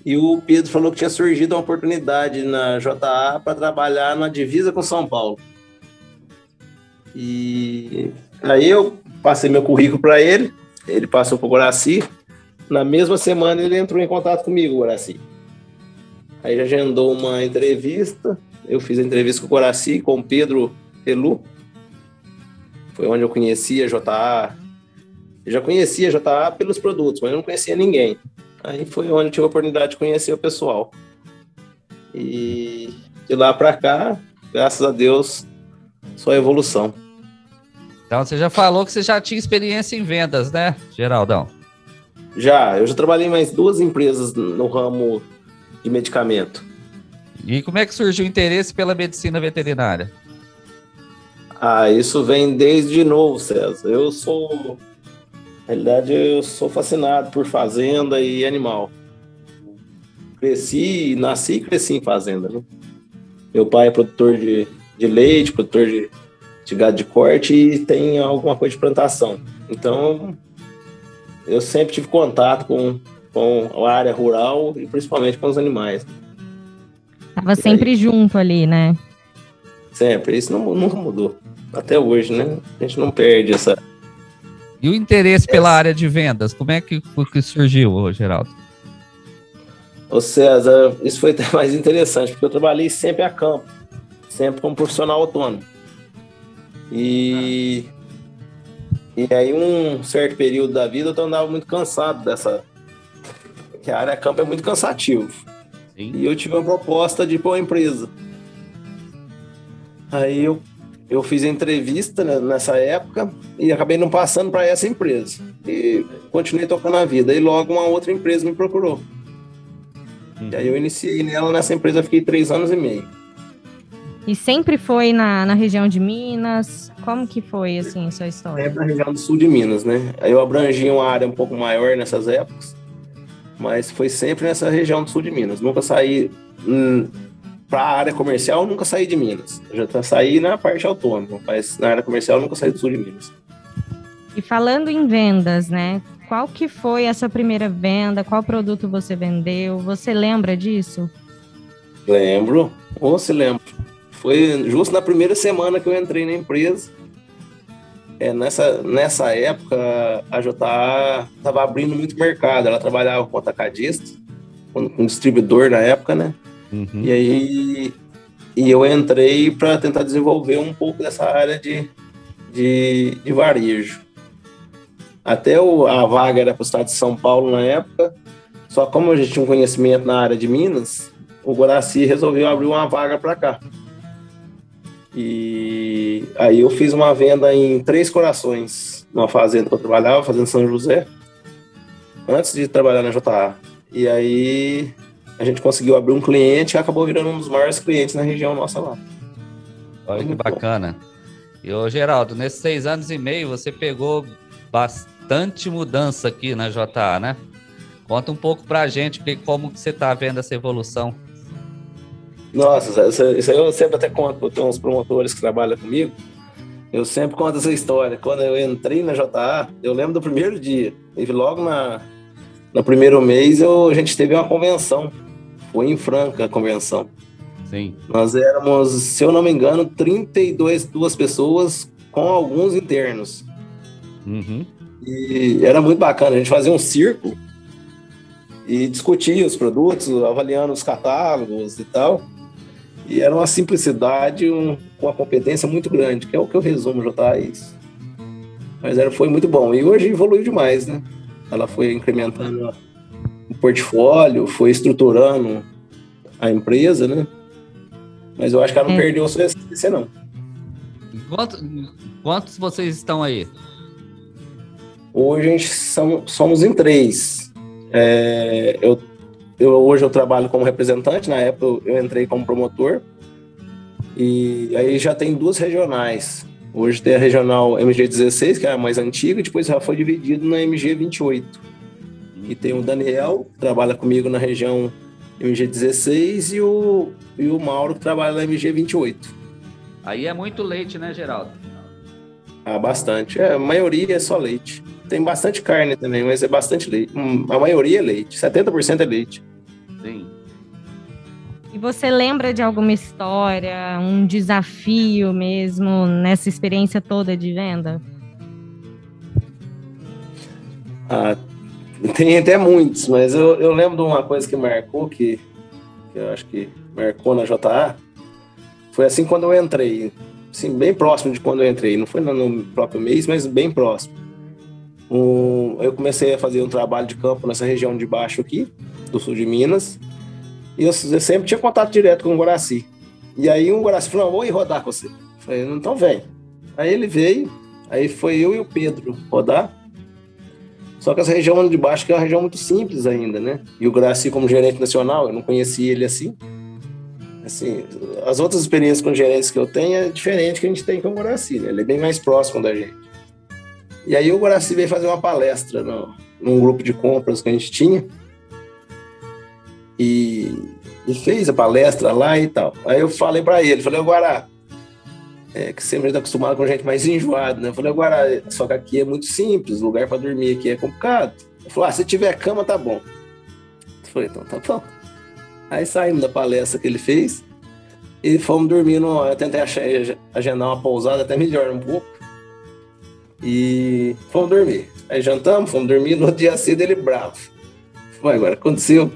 E o Pedro falou que tinha surgido uma oportunidade na JA para trabalhar na divisa com São Paulo. E aí eu passei meu currículo para ele, ele passou para o Guaraci. Na mesma semana ele entrou em contato comigo, o Guaraci. Aí já agendou uma entrevista. Eu fiz a entrevista com o Guaraci, com o Pedro Pelu. Foi onde eu conheci a JA. Eu já conhecia a JA pelos produtos, mas eu não conhecia ninguém. Aí foi onde tive a oportunidade de conhecer o pessoal. E de lá para cá, graças a Deus, só evolução. Então você já falou que você já tinha experiência em vendas, né, Geraldão? Já, eu já trabalhei mais duas empresas no ramo de medicamento. E como é que surgiu o interesse pela medicina veterinária? Ah, isso vem desde novo, César. Eu sou. Na realidade, eu sou fascinado por fazenda e animal. Cresci, nasci e cresci em fazenda. Né? Meu pai é produtor de, de leite, produtor de, de gado de corte e tem alguma coisa de plantação. Então, eu sempre tive contato com, com a área rural e principalmente com os animais. Tava sempre junto ali, né? Sempre. Isso não, nunca mudou. Até hoje, né? A gente não perde essa, E o interesse pela área de vendas, como é que, que surgiu, ô, Geraldo? Ô César, isso foi até mais interessante, porque eu trabalhei sempre a campo, sempre como profissional autônomo. E, e aí, um certo período da vida, eu andava muito cansado dessa. que a área campo é muito cansativo. E eu tive uma proposta de ir para uma empresa. Aí eu, eu fiz a entrevista né, nessa época e acabei não passando para essa empresa. E continuei tocando a vida. E logo uma outra empresa me procurou. E aí eu iniciei nela, nessa empresa, eu fiquei três anos e meio. E sempre foi na, na região de Minas? Como que foi, assim, sua história? Sempre na região do sul de Minas, né? Eu abrangi uma área um pouco maior nessas épocas, mas foi sempre nessa região do sul de Minas. Nunca saí hum, para a área comercial, nunca saí de Minas. Eu já tá- saí na parte autônoma, mas na área comercial nunca saí do sul de Minas. E falando em vendas, né? Qual que foi essa primeira venda? Qual produto você vendeu? Você lembra disso? Lembro, ou se lembro. Foi justo na primeira semana que eu entrei na empresa. É, nessa, nessa época, a JA estava abrindo muito mercado. Ela trabalhava com atacadista, com, com distribuidor na época, né? E aí e eu entrei para tentar desenvolver um pouco dessa área de, de, de varejo. Até o, a vaga era para o estado de São Paulo na época, só como a gente tinha um conhecimento na área de Minas, o Guaraci resolveu abrir uma vaga para cá. E aí eu fiz uma venda em Três Corações, numa fazenda que eu trabalhava, fazendo São José, antes de trabalhar na JA. E aí a gente conseguiu abrir um cliente e acabou virando um dos maiores clientes na região nossa lá. Olha que bacana. E ô Geraldo, nesses seis anos e meio você pegou bastante mudança aqui na JA, né? Conta um pouco pra gente como que você tá vendo essa evolução. Nossa, isso aí eu sempre até conto, tem uns promotores que trabalham comigo, eu sempre conto essa história. Quando eu entrei na JA, eu lembro do primeiro dia, e logo na, no primeiro mês eu, a gente teve uma convenção, foi em Franca a convenção. Sim. Nós éramos, se eu não me engano, 32 duas pessoas com alguns internos. Uhum. E era muito bacana, a gente fazia um circo e discutia os produtos, avaliando os catálogos e tal. E era uma simplicidade, um, uma competência muito grande, que é o que eu resumo, já tá isso. Mas era, foi muito bom. E hoje evoluiu demais, né? Ela foi incrementando o portfólio, foi estruturando a empresa, né? Mas eu acho que ela não é. perdeu a sua essência, não. Quantos, quantos vocês estão aí? Hoje a gente são, somos em três. É, eu eu, hoje eu trabalho como representante, na época eu entrei como promotor. E aí já tem duas regionais. Hoje tem a regional MG16, que é a mais antiga, e depois já foi dividido na MG28. E tem o Daniel, que trabalha comigo na região MG16, e o, e o Mauro, que trabalha na MG28. Aí é muito leite, né, Geraldo? Ah, bastante. É, a maioria é só leite. Tem bastante carne também, mas é bastante leite. Hum, A maioria é leite. 70% é leite. Sim. E você lembra de alguma história, um desafio mesmo nessa experiência toda de venda? Ah, tem até muitos, mas eu, eu lembro de uma coisa que marcou, que, que eu acho que marcou na JA. Foi assim quando eu entrei. Assim, bem próximo de quando eu entrei. Não foi no- no próprio mês, mas bem próximo. Um, eu comecei a fazer um trabalho de campo nessa região de baixo aqui, do sul de Minas. E eu, eu sempre tinha contato direto com o Guaraci. E aí um Guaraci falou, vou ir rodar com você. Eu falei, então vem. Aí ele veio, aí foi eu e o Pedro rodar. Só que essa região de baixo que é uma região muito simples ainda, né? E o Guaraci como gerente nacional, eu não conhecia ele assim. Assim, as outras experiências com gerentes que eu tenho é diferente que a gente tem com o Guaraci, né? Ele é bem mais próximo da gente. E aí o Guaraci veio fazer uma palestra no, num grupo de compras que a gente tinha. E, e fez a palestra lá e tal. Aí eu falei para ele, falei, Guará, é, que sempre está acostumado com gente mais enjoada, né? Eu falei, Guará, só que aqui é muito simples, lugar para dormir aqui é complicado. Ele falou, ah, se tiver cama, tá bom. Eu falei, então tá bom. Aí saímos da palestra que ele fez e fomos dormir. No, eu tentei agendar uma pousada até melhor um pouco. E fomos dormir. Aí jantamos, fomos dormir. No dia cedo ele bravo. Foi agora, aconteceu.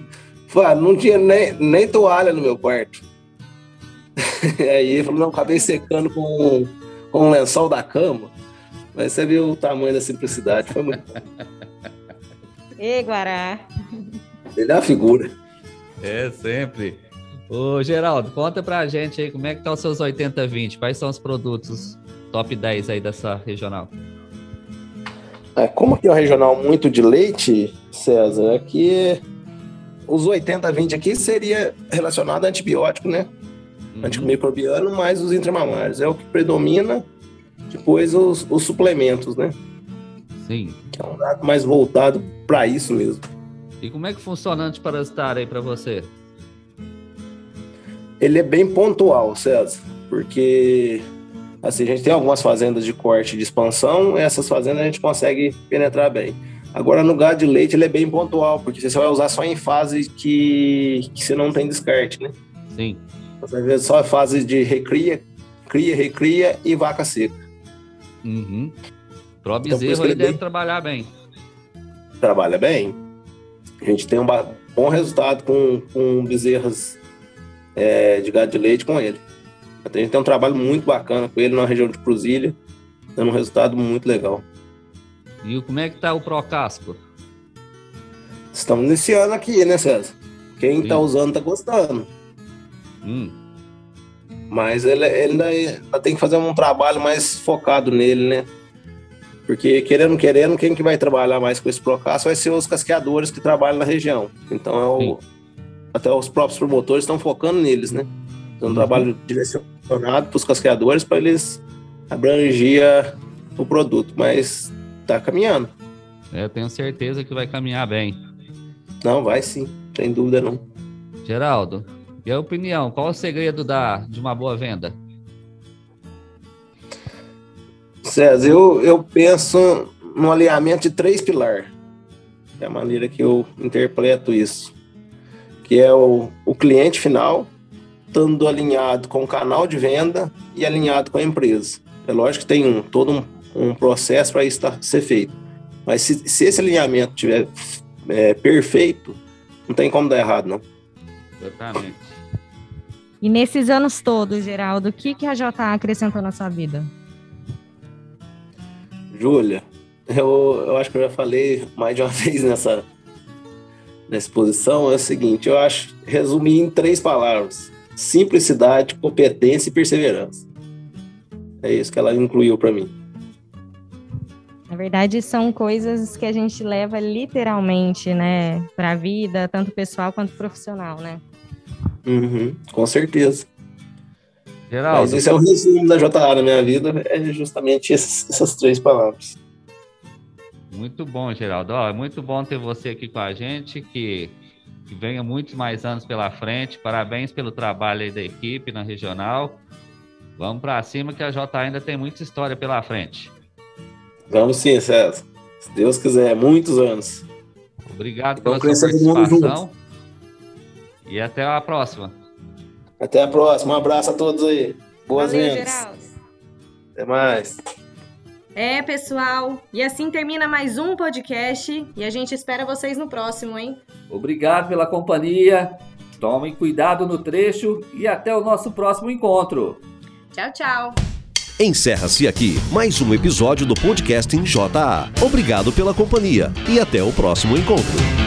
Falei, ah, não tinha nem, nem toalha no meu quarto. Aí ele falou, não, acabei secando com, com um lençol da cama. Mas você viu o tamanho da simplicidade. Foi muito. Ei, Guará. Ele é uma figura. É, sempre. Ô, Geraldo, conta pra gente aí como é que tá os seus 80-20. Quais são os produtos top 10 aí dessa regional? É, como aqui é um regional muito de leite, César, aqui os 80-20 aqui seria relacionado a antibiótico, né? Antimicrobiano mais os intramamários. É o que predomina, depois os, os suplementos, né? Sim. Que é um dado mais voltado para isso mesmo. E como é que funciona o antiparasitário aí pra você? Ele é bem pontual, César, porque assim, a gente tem algumas fazendas de corte de expansão, essas fazendas a gente consegue penetrar bem. Agora, no gado de leite, ele é bem pontual, porque você vai usar só em fase que, que você não tem descarte, né? Sim. Você vai ver só fase de recria, cria, recria e vaca seca. Uhum. Pro Então, bezerro ele deve bem- trabalhar bem. Trabalha bem. A gente tem um bom resultado com, com bezerras é, de gado de leite com ele. A gente tem um trabalho muito bacana com ele na região de Cruzilha. dando um resultado muito legal. E como é que tá o Procasco? Estamos iniciando aqui, né, César? Quem está usando está gostando. Hum. Mas ele, ele ainda, ainda, tem que fazer um trabalho mais focado nele, né? Porque, querendo querendo, quem que vai trabalhar mais com esse Procasco vai ser os casqueadores que trabalham na região. Então, é o, até os próprios promotores estão focando neles, né? Um uhum. trabalho direcionado para os casqueadores para eles abranger o produto. Mas está caminhando. É, tenho certeza que vai caminhar bem. Não, vai sim, sem dúvida não. Geraldo, e a opinião? Qual o segredo da, de uma boa venda? César, eu, eu penso no alinhamento de três pilares. É a maneira que eu interpreto isso. Que é o, o cliente final, estando alinhado com o canal de venda e alinhado com a empresa. É lógico que tem um, todo um, um processo para isso tá, ser feito. Mas se, se esse alinhamento tiver é, perfeito, não tem como dar errado, não. Exatamente. E nesses anos todos, Geraldo, o que, que a JA acrescentou na sua vida? Júlia, eu, eu acho que eu já falei mais de uma vez nessa, nessa exposição, é o seguinte, eu acho, resumir em três palavras, simplicidade, competência e perseverança. É isso que ela incluiu para mim. Na verdade, são coisas que a gente leva literalmente, né, para a vida, tanto pessoal quanto profissional, né? Uhum, com certeza. Geraldo. Mas esse é o resumo da JA na minha vida, é justamente esses, essas três palavras. Muito bom, Geraldo. Ó, é muito bom ter você aqui com a gente, que, que venha muitos mais anos pela frente. Parabéns pelo trabalho aí da equipe na regional. Vamos para cima que a J ainda tem muita história pela frente. Vamos sim, César. Se Deus quiser, muitos anos. Obrigado pela sua participação. E até a próxima. Até a próxima. Um abraço a todos aí. Boas Valeu, vendas. Geraldo. Até mais. É, pessoal. E assim termina mais um podcast. E a gente espera vocês no próximo, hein? Obrigado pela companhia. Tomem cuidado no trecho e até o nosso próximo encontro. Tchau, tchau. Encerra-se aqui mais um episódio do podcast em JA. Obrigado pela companhia e até o próximo encontro.